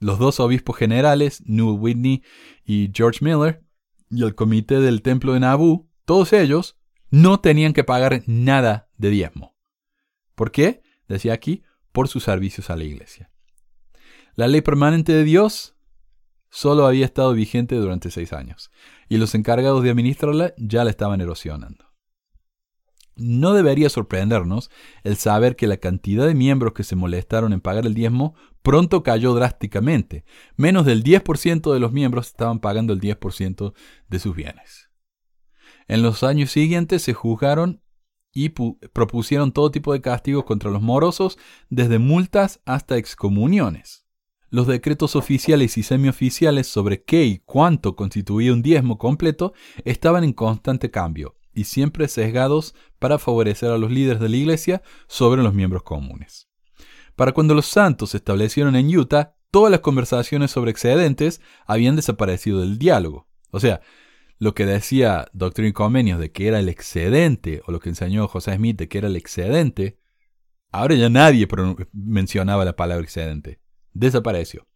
los dos obispos generales, Newell Whitney y George Miller, y el comité del templo de Nabu, todos ellos no tenían que pagar nada de diezmo. ¿Por qué? Decía aquí, por sus servicios a la iglesia. La ley permanente de Dios solo había estado vigente durante seis años, y los encargados de administrarla ya la estaban erosionando. No debería sorprendernos el saber que la cantidad de miembros que se molestaron en pagar el diezmo pronto cayó drásticamente. Menos del 10% de los miembros estaban pagando el 10% de sus bienes. En los años siguientes se juzgaron y propusieron todo tipo de castigos contra los morosos, desde multas hasta excomuniones. Los decretos oficiales y semioficiales sobre qué y cuánto constituía un diezmo completo estaban en constante cambio y siempre sesgados para favorecer a los líderes de la iglesia sobre los miembros comunes. Para cuando los santos se establecieron en Utah, todas las conversaciones sobre excedentes habían desaparecido del diálogo. O sea, lo que decía Doctrina y Convenios de que era el excedente, o lo que enseñó José Smith de que era el excedente, ahora ya nadie mencionaba la palabra excedente. Desapareció.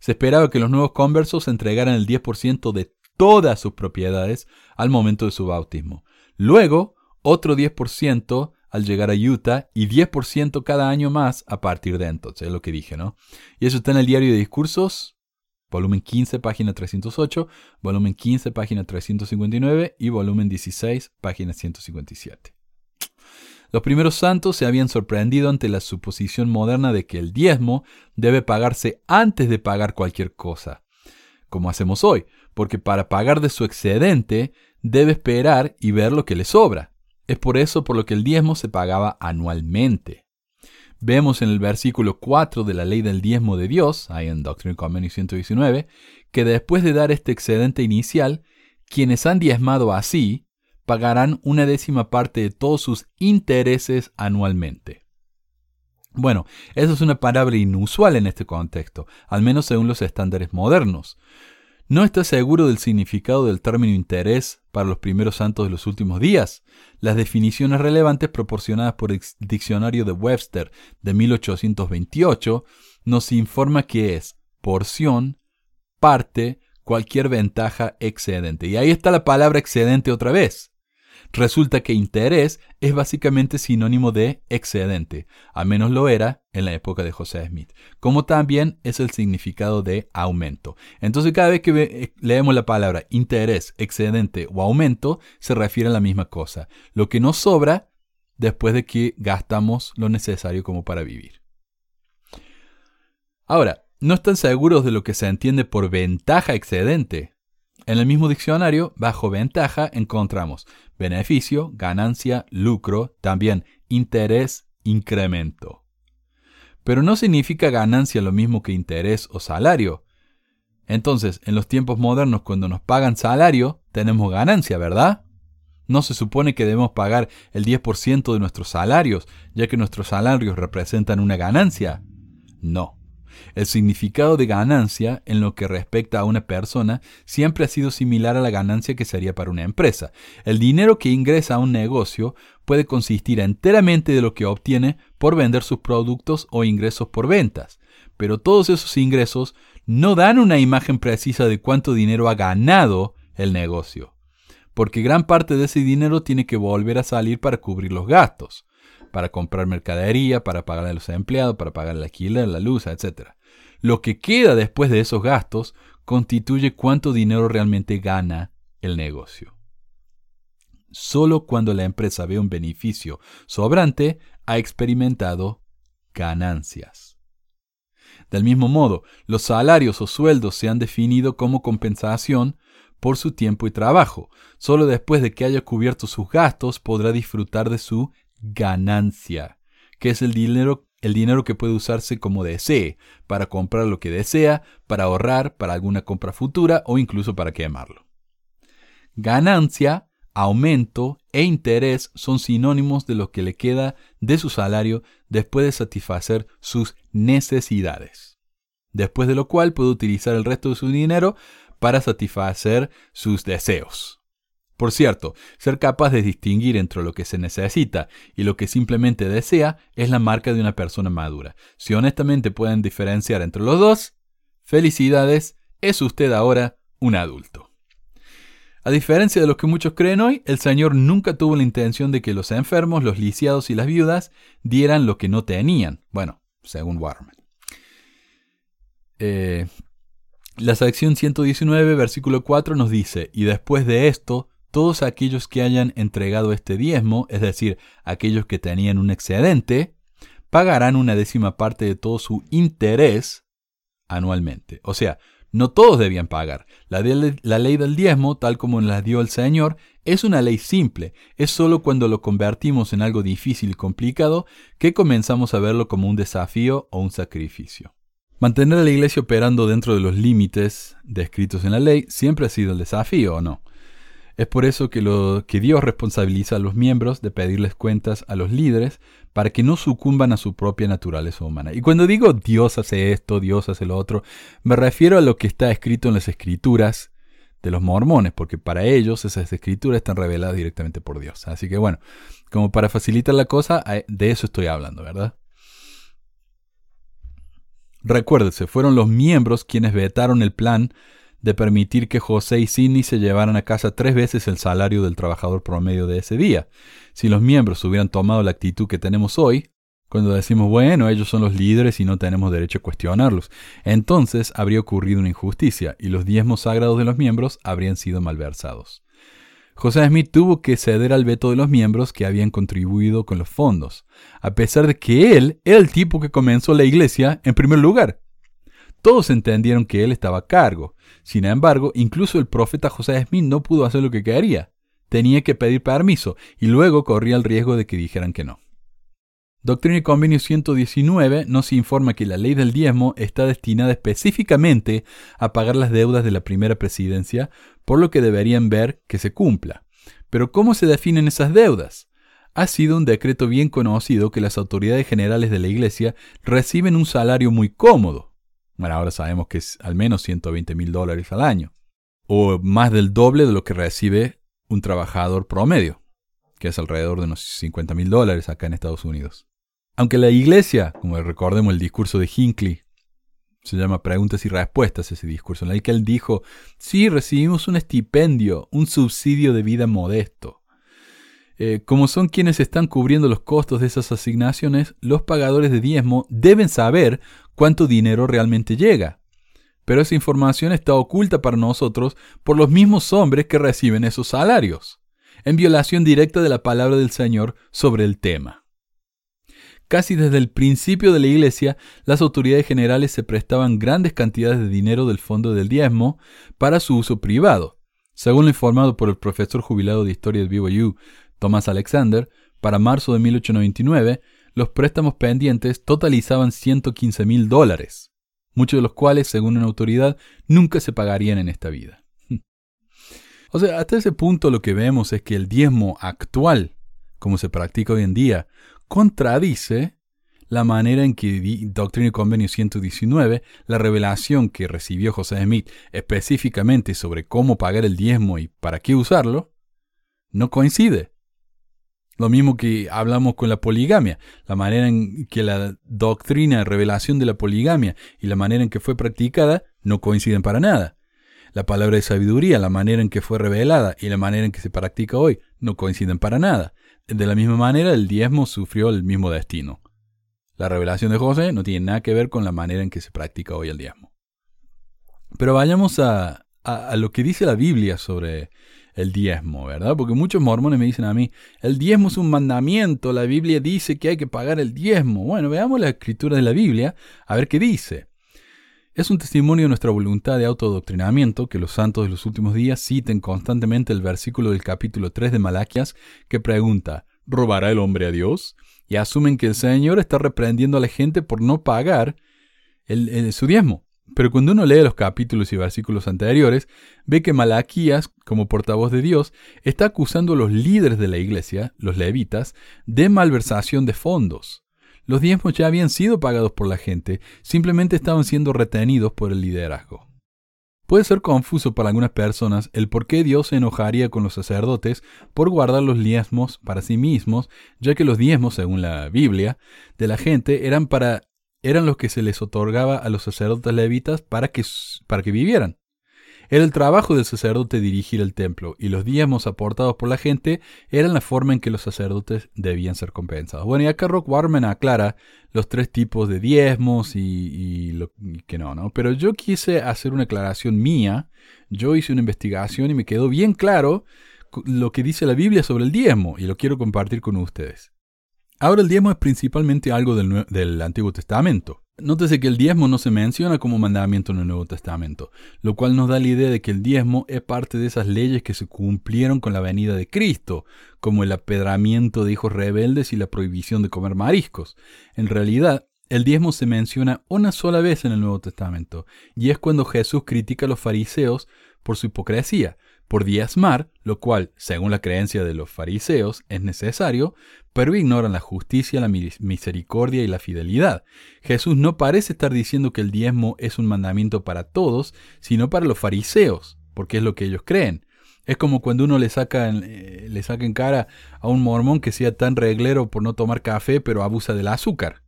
Se esperaba que los nuevos conversos entregaran el 10% de todas sus propiedades al momento de su bautismo. Luego, otro 10% al llegar a Utah y 10% cada año más a partir de entonces, es lo que dije, ¿no? Y eso está en el diario de discursos, volumen 15, página 308, volumen 15, página 359 y volumen 16, página 157. Los primeros santos se habían sorprendido ante la suposición moderna de que el diezmo debe pagarse antes de pagar cualquier cosa, como hacemos hoy, porque para pagar de su excedente debe esperar y ver lo que le sobra. Es por eso por lo que el diezmo se pagaba anualmente. Vemos en el versículo 4 de la ley del diezmo de Dios, ahí en Doctrine Common 119, que después de dar este excedente inicial, quienes han diezmado así pagarán una décima parte de todos sus intereses anualmente. Bueno, eso es una palabra inusual en este contexto, al menos según los estándares modernos. No está seguro del significado del término interés para los primeros santos de los últimos días. Las definiciones relevantes proporcionadas por el diccionario de Webster de 1828 nos informa que es porción, parte, cualquier ventaja excedente. Y ahí está la palabra excedente otra vez. Resulta que interés es básicamente sinónimo de excedente, a menos lo era en la época de José Smith, como también es el significado de aumento. Entonces cada vez que eh, leemos la palabra interés, excedente o aumento, se refiere a la misma cosa, lo que nos sobra después de que gastamos lo necesario como para vivir. Ahora, no están seguros de lo que se entiende por ventaja excedente. En el mismo diccionario, bajo ventaja, encontramos beneficio, ganancia, lucro, también interés, incremento. Pero no significa ganancia lo mismo que interés o salario. Entonces, en los tiempos modernos, cuando nos pagan salario, tenemos ganancia, ¿verdad? No se supone que debemos pagar el 10% de nuestros salarios, ya que nuestros salarios representan una ganancia. No. El significado de ganancia en lo que respecta a una persona siempre ha sido similar a la ganancia que sería para una empresa. El dinero que ingresa a un negocio puede consistir enteramente de lo que obtiene por vender sus productos o ingresos por ventas, pero todos esos ingresos no dan una imagen precisa de cuánto dinero ha ganado el negocio, porque gran parte de ese dinero tiene que volver a salir para cubrir los gastos para comprar mercadería, para pagar a los empleados, para pagar el alquiler, la luz, etc. Lo que queda después de esos gastos constituye cuánto dinero realmente gana el negocio. solo cuando la empresa ve un beneficio sobrante ha experimentado ganancias. Del mismo modo, los salarios o sueldos se han definido como compensación por su tiempo y trabajo. Solo después de que haya cubierto sus gastos podrá disfrutar de su ganancia, que es el dinero, el dinero que puede usarse como desee, para comprar lo que desea, para ahorrar para alguna compra futura o incluso para quemarlo. Ganancia, aumento e interés son sinónimos de lo que le queda de su salario después de satisfacer sus necesidades. Después de lo cual puede utilizar el resto de su dinero para satisfacer sus deseos. Por cierto, ser capaz de distinguir entre lo que se necesita y lo que simplemente desea es la marca de una persona madura. Si honestamente pueden diferenciar entre los dos, felicidades, es usted ahora un adulto. A diferencia de lo que muchos creen hoy, el Señor nunca tuvo la intención de que los enfermos, los lisiados y las viudas dieran lo que no tenían. Bueno, según Warman. Eh, la sección 119, versículo 4 nos dice, y después de esto, todos aquellos que hayan entregado este diezmo, es decir, aquellos que tenían un excedente, pagarán una décima parte de todo su interés anualmente. O sea, no todos debían pagar. La, ley del diezmo, tal como la dio el Señor, es una ley simple. Es solo cuando lo convertimos en algo difícil y complicado que comenzamos a verlo como un desafío o un sacrificio. Mantener a la iglesia operando dentro de los límites descritos en la ley siempre ha sido el desafío, ¿o no? Es por eso que, lo, que Dios responsabiliza a los miembros de pedirles cuentas a los líderes para que no sucumban a su propia naturaleza humana. Y cuando digo Dios hace esto, Dios hace lo otro, me refiero a lo que está escrito en las escrituras de los mormones, porque para ellos esas escrituras están reveladas directamente por Dios. Así que bueno, como para facilitar la cosa, de eso estoy hablando, ¿verdad? Recuérdese, fueron los miembros quienes vetaron el plan de permitir que José y Sidney se llevaran a casa tres veces el salario del trabajador promedio de ese día. Si los miembros hubieran tomado la actitud que tenemos hoy, cuando decimos, bueno, ellos son los líderes y no tenemos derecho a cuestionarlos, entonces habría ocurrido una injusticia y los diezmos sagrados de los miembros habrían sido malversados. José Smith tuvo que ceder al veto de los miembros que habían contribuido con los fondos, a pesar de que él era el tipo que comenzó la iglesia en primer lugar. Todos entendieron que él estaba a cargo. Sin embargo, incluso el profeta José Smith no pudo hacer lo que quería. Tenía que pedir permiso y luego corría el riesgo de que dijeran que no. Doctrina y Convenio 119 nos informa que la ley del diezmo está destinada específicamente a pagar las deudas de la primera presidencia, por lo que deberían ver que se cumpla. Pero ¿cómo se definen esas deudas? Ha sido un decreto bien conocido que las autoridades generales de la Iglesia reciben un salario muy cómodo. Bueno, ahora sabemos que es al menos 120 mil dólares al año, o más del doble de lo que recibe un trabajador promedio, que es alrededor de unos 50 mil dólares acá en Estados Unidos. Aunque la iglesia, como recordemos el discurso de Hinckley, se llama Preguntas y Respuestas ese discurso, en el que él dijo, sí, recibimos un estipendio, un subsidio de vida modesto. Eh, como son quienes están cubriendo los costos de esas asignaciones, los pagadores de diezmo deben saber cuánto dinero realmente llega. Pero esa información está oculta para nosotros por los mismos hombres que reciben esos salarios, en violación directa de la palabra del Señor sobre el tema. Casi desde el principio de la Iglesia, las autoridades generales se prestaban grandes cantidades de dinero del fondo del diezmo para su uso privado. Según lo informado por el profesor jubilado de Historia de BYU, Thomas Alexander, para marzo de 1899, los préstamos pendientes totalizaban 115 mil dólares, muchos de los cuales, según una autoridad, nunca se pagarían en esta vida. o sea, hasta ese punto lo que vemos es que el diezmo actual, como se practica hoy en día, contradice la manera en que Doctrina y Convenio 119, la revelación que recibió José Smith específicamente sobre cómo pagar el diezmo y para qué usarlo, no coincide. Lo mismo que hablamos con la poligamia, la manera en que la doctrina, revelación de la poligamia y la manera en que fue practicada no coinciden para nada. La palabra de sabiduría, la manera en que fue revelada y la manera en que se practica hoy no coinciden para nada. De la misma manera, el diezmo sufrió el mismo destino. La revelación de José no tiene nada que ver con la manera en que se practica hoy el diezmo. Pero vayamos a, lo que dice la Biblia sobre el diezmo, ¿verdad? Porque muchos mormones me dicen a mí, el diezmo es un mandamiento, la Biblia dice que hay que pagar el diezmo. Bueno, veamos la escritura de la Biblia, a ver qué dice. Es un testimonio de nuestra voluntad de autodoctrinamiento que los santos de los últimos días citen constantemente el versículo del capítulo 3 de Malaquias que pregunta, ¿robará el hombre a Dios? Y asumen que el Señor está reprendiendo a la gente por no pagar el, su diezmo. Pero cuando uno lee los capítulos y versículos anteriores, ve que Malaquías, como portavoz de Dios, está acusando a los líderes de la iglesia, los levitas, de malversación de fondos. Los diezmos ya habían sido pagados por la gente, simplemente estaban siendo retenidos por el liderazgo. Puede ser confuso para algunas personas el por qué Dios se enojaría con los sacerdotes por guardar los diezmos para sí mismos, ya que los diezmos, según la Biblia, de la gente eran para eran los que se les otorgaba a los sacerdotes levitas para que, para que vivieran. Era el trabajo del sacerdote dirigir el templo, y los diezmos aportados por la gente eran la forma en que los sacerdotes debían ser compensados. Bueno, y acá Rock Warman aclara los tres tipos de diezmos y, lo que no, ¿no? Pero yo quise hacer una aclaración mía, yo hice una investigación y me quedó bien claro lo que dice la Biblia sobre el diezmo, y lo quiero compartir con ustedes. Ahora el diezmo es principalmente algo del, Antiguo Testamento. Nótese que el diezmo no se menciona como mandamiento en el Nuevo Testamento, lo cual nos da la idea de que el diezmo es parte de esas leyes que se cumplieron con la venida de Cristo, como el apedramiento de hijos rebeldes y la prohibición de comer mariscos. En realidad, el diezmo se menciona una sola vez en el Nuevo Testamento, y es cuando Jesús critica a los fariseos por su hipocresía, por diezmar, lo cual, según la creencia de los fariseos, es necesario, pero ignoran la justicia, la misericordia y la fidelidad. Jesús no parece estar diciendo que el diezmo es un mandamiento para todos, sino para los fariseos, porque es lo que ellos creen. Es como cuando uno le saca, eh, le saca en cara a un mormón que sea tan reglero por no tomar café, pero abusa del azúcar,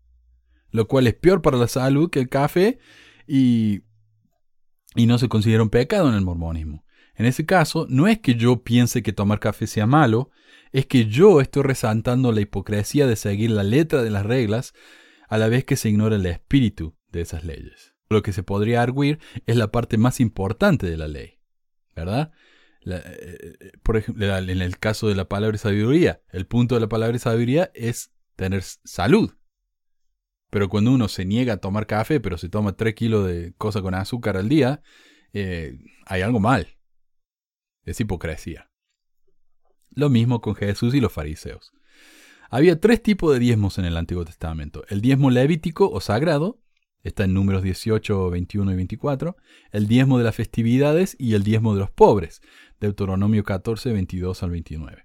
lo cual es peor para la salud que el café y, y no se considera un pecado en el mormonismo. En ese caso, no es que yo piense que tomar café sea malo, es que yo estoy resaltando la hipocresía de seguir la letra de las reglas a la vez que se ignora el espíritu de esas leyes. Lo que se podría arguir es la parte más importante de la ley, ¿verdad? Eh, por ejemplo, en el caso de la palabra sabiduría, el punto de la palabra sabiduría es tener salud. Pero cuando uno se niega a tomar café, pero se toma 3 kilos de cosa con azúcar al día, eh, hay algo mal es hipocresía. Lo mismo con Jesús y los fariseos. Había tres tipos de diezmos en el Antiguo Testamento. El diezmo levítico o sagrado, está en números 18, 21 y 24, el diezmo de las festividades y el diezmo de los pobres, Deuteronomio 14, 22 al 29.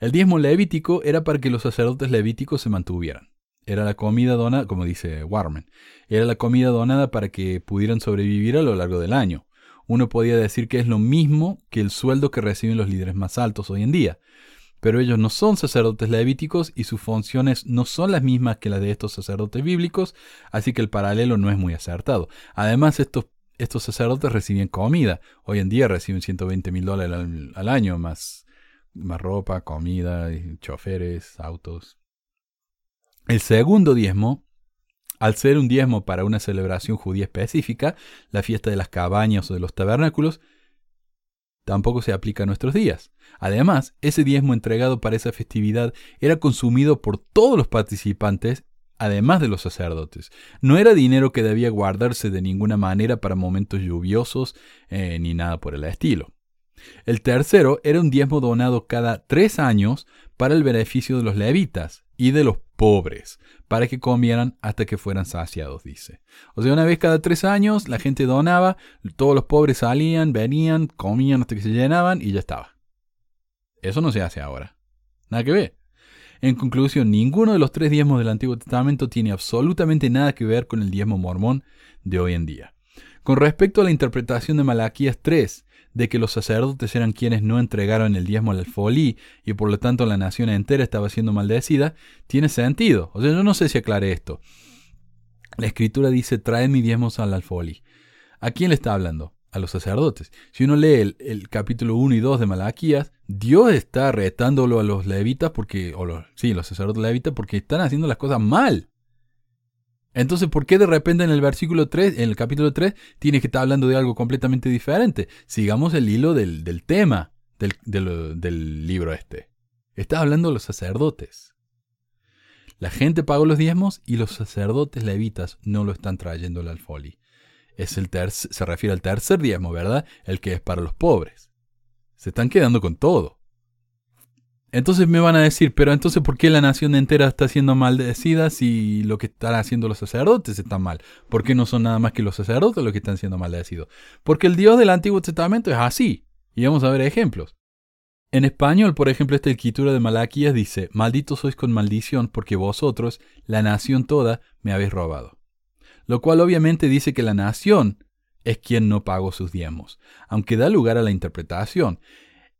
El diezmo levítico era para que los sacerdotes levíticos se mantuvieran. Era la comida donada, como dice Warman, era la comida donada para que pudieran sobrevivir a lo largo del año uno podía decir que es lo mismo que el sueldo que reciben los líderes más altos hoy en día. Pero ellos no son sacerdotes levíticos y sus funciones no son las mismas que las de estos sacerdotes bíblicos, así que el paralelo no es muy acertado. Además, estos, estos sacerdotes reciben comida. Hoy en día reciben 120 mil dólares al, al, año, más, más ropa, comida, choferes, autos. El segundo diezmo al ser un diezmo para una celebración judía específica, la fiesta de las cabañas o de los tabernáculos, tampoco se aplica a nuestros días. Además, ese diezmo entregado para esa festividad era consumido por todos los participantes, además de los sacerdotes. No era dinero que debía guardarse de ninguna manera para momentos lluviosos eh, ni nada por el estilo. El tercero era un diezmo donado cada tres años para el beneficio de los levitas y de los pobres, para que comieran hasta que fueran saciados, dice. O sea, una vez cada tres años la gente donaba, todos los pobres salían, venían, comían hasta que se llenaban y ya estaba. Eso no se hace ahora. Nada que ver. En conclusión, ninguno de los tres diezmos del Antiguo Testamento tiene absolutamente nada que ver con el diezmo mormón de hoy en día. Con respecto a la interpretación de Malaquías 3, de que los sacerdotes eran quienes no entregaron el diezmo al alfolí y por lo tanto la nación entera estaba siendo maldecida, tiene sentido. O sea, yo no sé si aclaré esto. La escritura dice, trae mi diezmos al alfolí. ¿A quién le está hablando? A los sacerdotes. Si uno lee el, capítulo 1 y 2 de Malaquías, Dios está retándolo a los levitas porque, o los, sí, los sacerdotes levitas porque están haciendo las cosas mal. Entonces, ¿por qué de repente en el versículo 3, en el capítulo 3, tiene que estar hablando de algo completamente diferente? Sigamos el hilo del, tema del, del- del libro este. Está hablando de los sacerdotes. La gente pagó los diezmos y los sacerdotes levitas no lo están trayendo al alfolí. Es el se refiere al tercer diezmo, ¿verdad? El que es para los pobres. Se están quedando con todo. Entonces me van a decir, pero entonces ¿por qué la nación entera está siendo maldecida si lo que están haciendo los sacerdotes está mal? ¿Por qué no son nada más que los sacerdotes los que están siendo maldecidos? Porque el Dios del Antiguo Testamento es así. Y vamos a ver ejemplos. En español, por ejemplo, esta escritura de Malaquías dice, Malditos sois con maldición porque vosotros, la nación toda, me habéis robado. Lo cual obviamente dice que la nación es quien no pagó sus diezmos, aunque da lugar a la interpretación.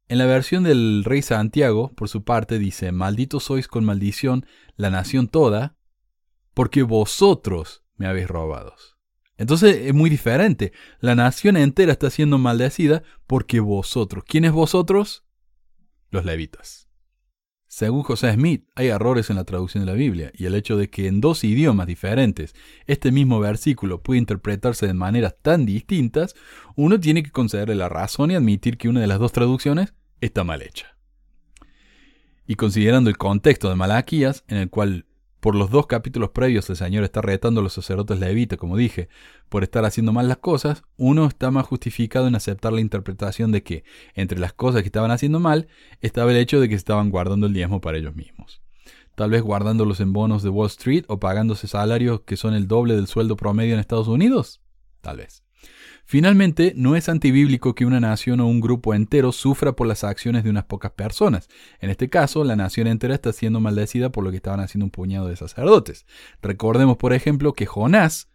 En la versión del rey Santiago, por su parte, dice, Malditos sois con maldición la nación toda, porque vosotros me habéis robado. Entonces es muy diferente. La nación entera está siendo maldecida porque vosotros. ¿Quiénes vosotros? Los levitas. Según José Smith, hay errores en la traducción de la Biblia, y el hecho de que en dos idiomas diferentes este mismo versículo puede interpretarse de maneras tan distintas, uno tiene que concederle la razón y admitir que una de las dos traducciones está mal hecha. Y considerando el contexto de Malaquías, en el cual por los dos capítulos previos el Señor está retando a los sacerdotes levitas, como dije, por estar haciendo mal las cosas, uno está más justificado en aceptar la interpretación de que, entre las cosas que estaban haciendo mal, estaba el hecho de que estaban guardando el diezmo para ellos mismos. Tal vez guardándolos en bonos de Wall Street o pagándose salarios que son el doble del sueldo promedio en Estados Unidos. Tal vez. Finalmente, no es antibíblico que una nación o un grupo entero sufra por las acciones de unas pocas personas. En este caso, la nación entera está siendo maldecida por lo que estaban haciendo un puñado de sacerdotes. Recordemos, por ejemplo, que Jonás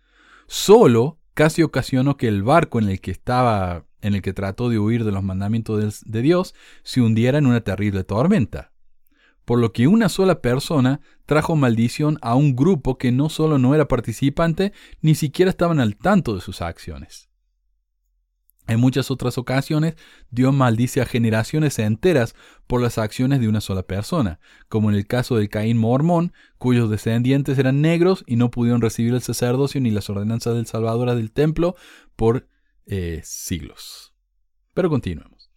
solo casi ocasionó que el barco en el que estaba, en el que trató de huir de los mandamientos de Dios, se hundiera en una terrible tormenta. Por lo que una sola persona trajo maldición a un grupo que no solo no era participante, ni siquiera estaban al tanto de sus acciones. En muchas otras ocasiones, Dios maldice a generaciones enteras por las acciones de una sola persona, como en el caso del Caín mormón, cuyos descendientes eran negros y no pudieron recibir el sacerdocio ni las ordenanzas del Salvador del templo por eh, siglos. Pero continuemos.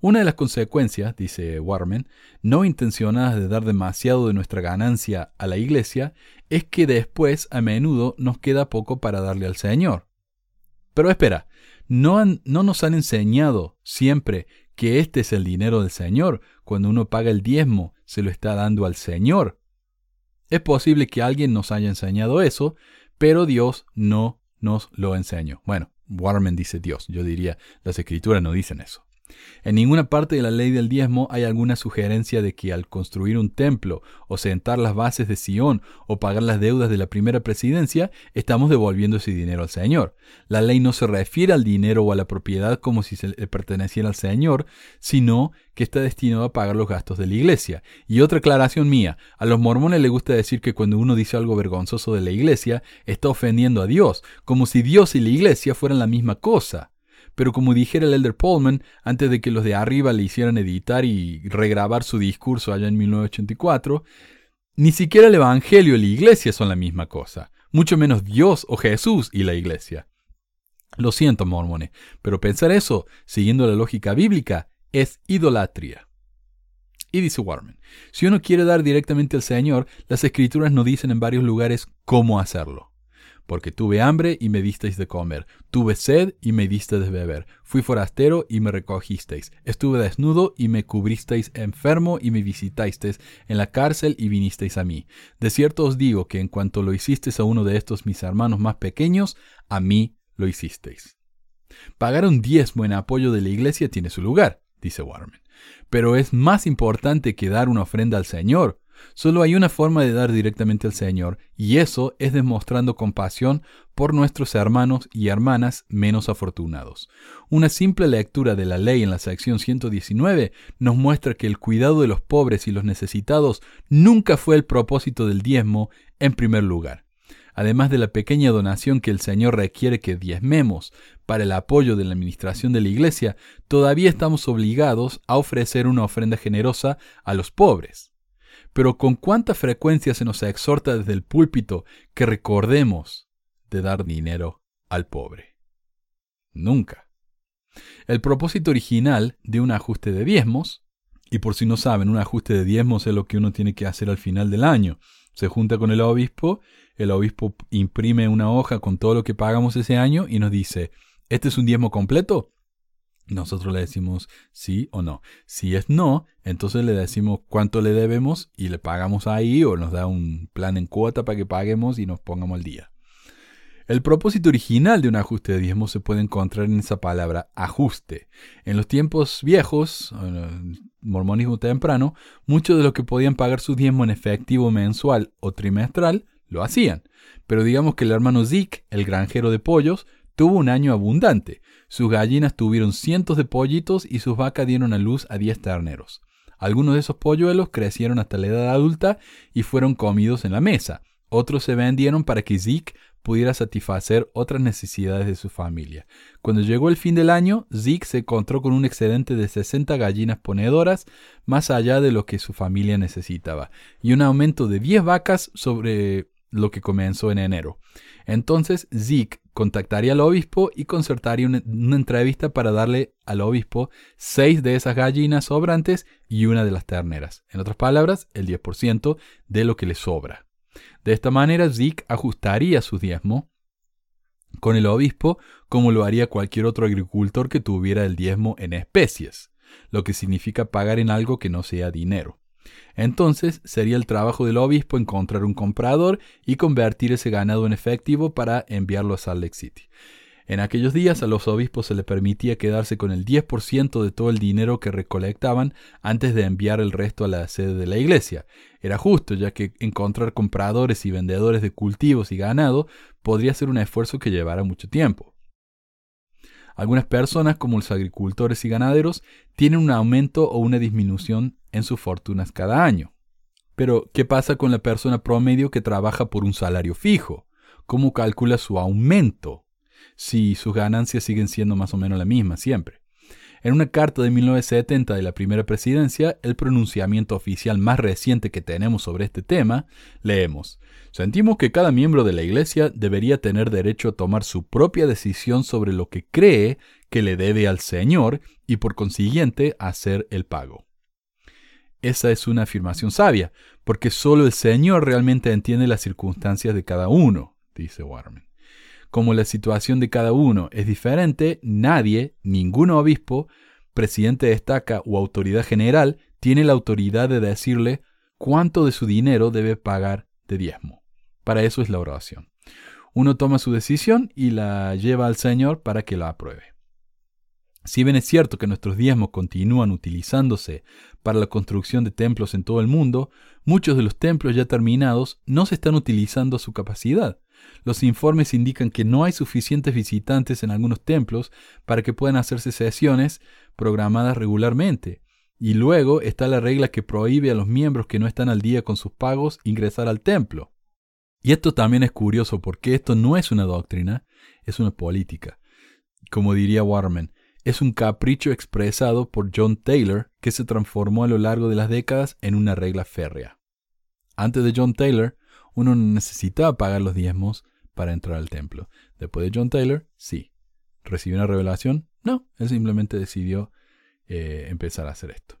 Una de las consecuencias, dice Warman, no intencionadas de dar demasiado de nuestra ganancia a la iglesia, es que después a menudo nos queda poco para darle al Señor. Pero espera, ¿no, han, ¿no nos han enseñado siempre que este es el dinero del Señor? Cuando uno paga el diezmo, se lo está dando al Señor. Es posible que alguien nos haya enseñado eso, pero Dios no nos lo enseñó. Bueno, Warman dice Dios, yo diría, las escrituras no dicen eso. En ninguna parte de la ley del diezmo hay alguna sugerencia de que al construir un templo o sentar las bases de Sion o pagar las deudas de la primera presidencia, estamos devolviendo ese dinero al Señor. La ley no se refiere al dinero o a la propiedad como si se le perteneciera al Señor, sino que está destinado a pagar los gastos de la iglesia. Y otra aclaración mía, a los mormones les gusta decir que cuando uno dice algo vergonzoso de la iglesia, está ofendiendo a Dios, como si Dios y la iglesia fueran la misma cosa. Pero como dijera el Elder Pullman, antes de que los de arriba le hicieran editar y regrabar su discurso allá en 1984, ni siquiera el Evangelio y la Iglesia son la misma cosa, mucho menos Dios o Jesús y la Iglesia. Lo siento, mormones, pero pensar eso, siguiendo la lógica bíblica, es idolatría. Y dice Warman, si uno quiere dar directamente al Señor, las escrituras nos dicen en varios lugares cómo hacerlo porque tuve hambre y me disteis de comer, tuve sed y me disteis de beber, fui forastero y me recogisteis, estuve desnudo y me cubristeis enfermo y me visitasteis en la cárcel y vinisteis a mí. De cierto os digo que en cuanto lo hicisteis a uno de estos mis hermanos más pequeños, a mí lo hicisteis. Pagar un diezmo en apoyo de la iglesia tiene su lugar, dice Warman, pero es más importante que dar una ofrenda al Señor, Solo hay una forma de dar directamente al Señor, y eso es demostrando compasión por nuestros hermanos y hermanas menos afortunados. Una simple lectura de la ley en la sección 119 nos muestra que el cuidado de los pobres y los necesitados nunca fue el propósito del diezmo en primer lugar. Además de la pequeña donación que el Señor requiere que diezmemos para el apoyo de la administración de la Iglesia, todavía estamos obligados a ofrecer una ofrenda generosa a los pobres. Pero con cuánta frecuencia se nos exhorta desde el púlpito que recordemos de dar dinero al pobre. Nunca. El propósito original de un ajuste de diezmos, y por si no saben, un ajuste de diezmos es lo que uno tiene que hacer al final del año. Se junta con el obispo, el obispo imprime una hoja con todo lo que pagamos ese año y nos dice, ¿este es un diezmo completo? Nosotros le decimos sí o no. Si es no, entonces le decimos cuánto le debemos y le pagamos ahí o nos da un plan en cuota para que paguemos y nos pongamos al día. El propósito original de un ajuste de diezmo se puede encontrar en esa palabra ajuste. En los tiempos viejos, en mormonismo temprano, muchos de los que podían pagar su diezmo en efectivo mensual o trimestral lo hacían. Pero digamos que el hermano Zeke, el granjero de pollos, tuvo un año abundante. Sus gallinas tuvieron cientos de pollitos y sus vacas dieron a luz a diez terneros. Algunos de esos polluelos crecieron hasta la edad adulta y fueron comidos en la mesa. Otros se vendieron para que Zeke pudiera satisfacer otras necesidades de su familia. Cuando llegó el fin del año, Zeke se encontró con un excedente de 60 gallinas ponedoras, más allá de lo que su familia necesitaba, y un aumento de 10 vacas sobre lo que comenzó en enero. Entonces Zeke contactaría al obispo y concertaría una, entrevista para darle al obispo seis de esas gallinas sobrantes y una de las terneras. En otras palabras, el 10% de lo que le sobra. De esta manera, Zeke ajustaría su diezmo con el obispo como lo haría cualquier otro agricultor que tuviera el diezmo en especies, lo que significa pagar en algo que no sea dinero. Entonces sería el trabajo del obispo encontrar un comprador y convertir ese ganado en efectivo para enviarlo a Salt Lake City. En aquellos días a los obispos se les permitía quedarse con el 10% de todo el dinero que recolectaban antes de enviar el resto a la sede de la iglesia. Era justo, ya que encontrar compradores y vendedores de cultivos y ganado podría ser un esfuerzo que llevara mucho tiempo. Algunas personas, como los agricultores y ganaderos, tienen un aumento o una disminución en sus fortunas cada año. Pero, ¿qué pasa con la persona promedio que trabaja por un salario fijo? ¿Cómo calcula su aumento? si sus ganancias siguen siendo más o menos la misma siempre. En una carta de 1970 de la primera presidencia, el pronunciamiento oficial más reciente que tenemos sobre este tema, leemos, Sentimos que cada miembro de la Iglesia debería tener derecho a tomar su propia decisión sobre lo que cree que le debe al Señor y por consiguiente hacer el pago. Esa es una afirmación sabia, porque solo el Señor realmente entiende las circunstancias de cada uno, dice Warman. Como la situación de cada uno es diferente, nadie, ningún obispo, presidente de estaca o autoridad general tiene la autoridad de decirle cuánto de su dinero debe pagar de diezmo. Para eso es la oración. Uno toma su decisión y la lleva al Señor para que la apruebe. Si bien es cierto que nuestros diezmos continúan utilizándose para la construcción de templos en todo el mundo, muchos de los templos ya terminados no se están utilizando a su capacidad. Los informes indican que no hay suficientes visitantes en algunos templos para que puedan hacerse sesiones programadas regularmente. Y luego está la regla que prohíbe a los miembros que no están al día con sus pagos ingresar al templo. Y esto también es curioso porque esto no es una doctrina, es una política. Como diría Warman, es un capricho expresado por John Taylor que se transformó a lo largo de las décadas en una regla férrea. Antes de John Taylor, uno necesitaba pagar los diezmos para entrar al templo. Después de John Taylor, sí. ¿Recibió una revelación? No, él simplemente decidió eh, empezar a hacer esto.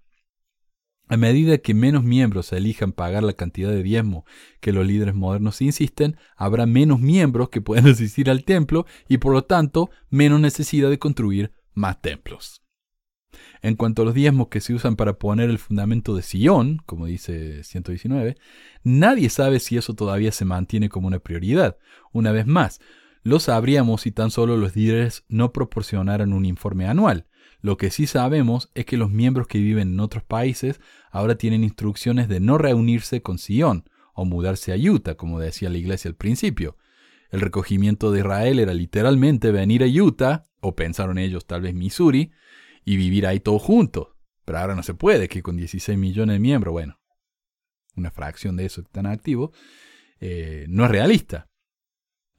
A medida que menos miembros elijan pagar la cantidad de diezmo que los líderes modernos insisten, habrá menos miembros que puedan asistir al templo y por lo tanto menos necesidad de construir más templos. En cuanto a los diezmos que se usan para poner el fundamento de Sion, como dice 119, nadie sabe si eso todavía se mantiene como una prioridad. Una vez más, lo sabríamos si tan solo los líderes no proporcionaran un informe anual. Lo que sí sabemos es que los miembros que viven en otros países ahora tienen instrucciones de no reunirse con Sion o mudarse a Utah, como decía la iglesia al principio. El recogimiento de Israel era literalmente venir a Utah, o pensaron ellos tal vez Missouri, y vivir ahí todos juntos. Pero ahora no se puede, que con 16 millones de miembros, bueno, una fracción de eso tan activo, eh, no es realista.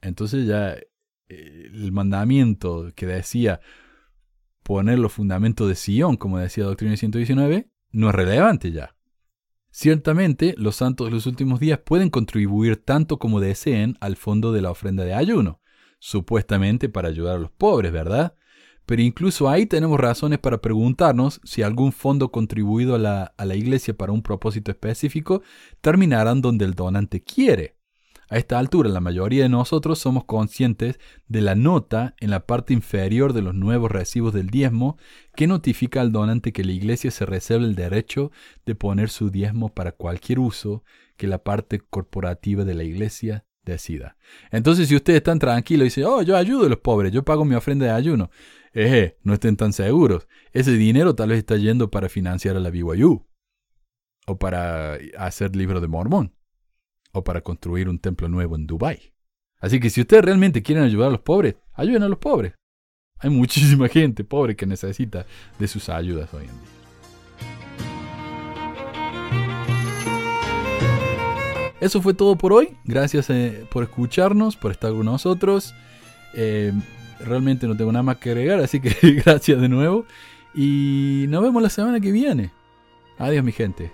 Entonces ya eh, el mandamiento que decía poner los fundamentos de Sion, como decía Doctrina 119, no es relevante ya. Ciertamente, los santos de los últimos días pueden contribuir tanto como deseen al fondo de la ofrenda de ayuno, supuestamente para ayudar a los pobres, ¿verdad? Pero incluso ahí tenemos razones para preguntarnos si algún fondo contribuido a la, a la iglesia para un propósito específico terminarán donde el donante quiere. A esta altura, la mayoría de nosotros somos conscientes de la nota en la parte inferior de los nuevos recibos del diezmo que notifica al donante que la iglesia se reserva el derecho de poner su diezmo para cualquier uso que la parte corporativa de la iglesia decida. Entonces, si ustedes están tranquilos y dicen, oh, yo ayudo a los pobres, yo pago mi ofrenda de ayuno, eh, no estén tan seguros. Ese dinero tal vez está yendo para financiar a la BYU o para hacer libro de Mormón o para construir un templo nuevo en Dubái. Así que si ustedes realmente quieren ayudar a los pobres, ayuden a los pobres. Hay muchísima gente pobre que necesita de sus ayudas hoy en día. Eso fue todo por hoy. Gracias eh, por escucharnos, por estar con nosotros. Eh, realmente no tengo nada más que agregar, así que gracias de nuevo. Y nos vemos la semana que viene. Adiós mi gente.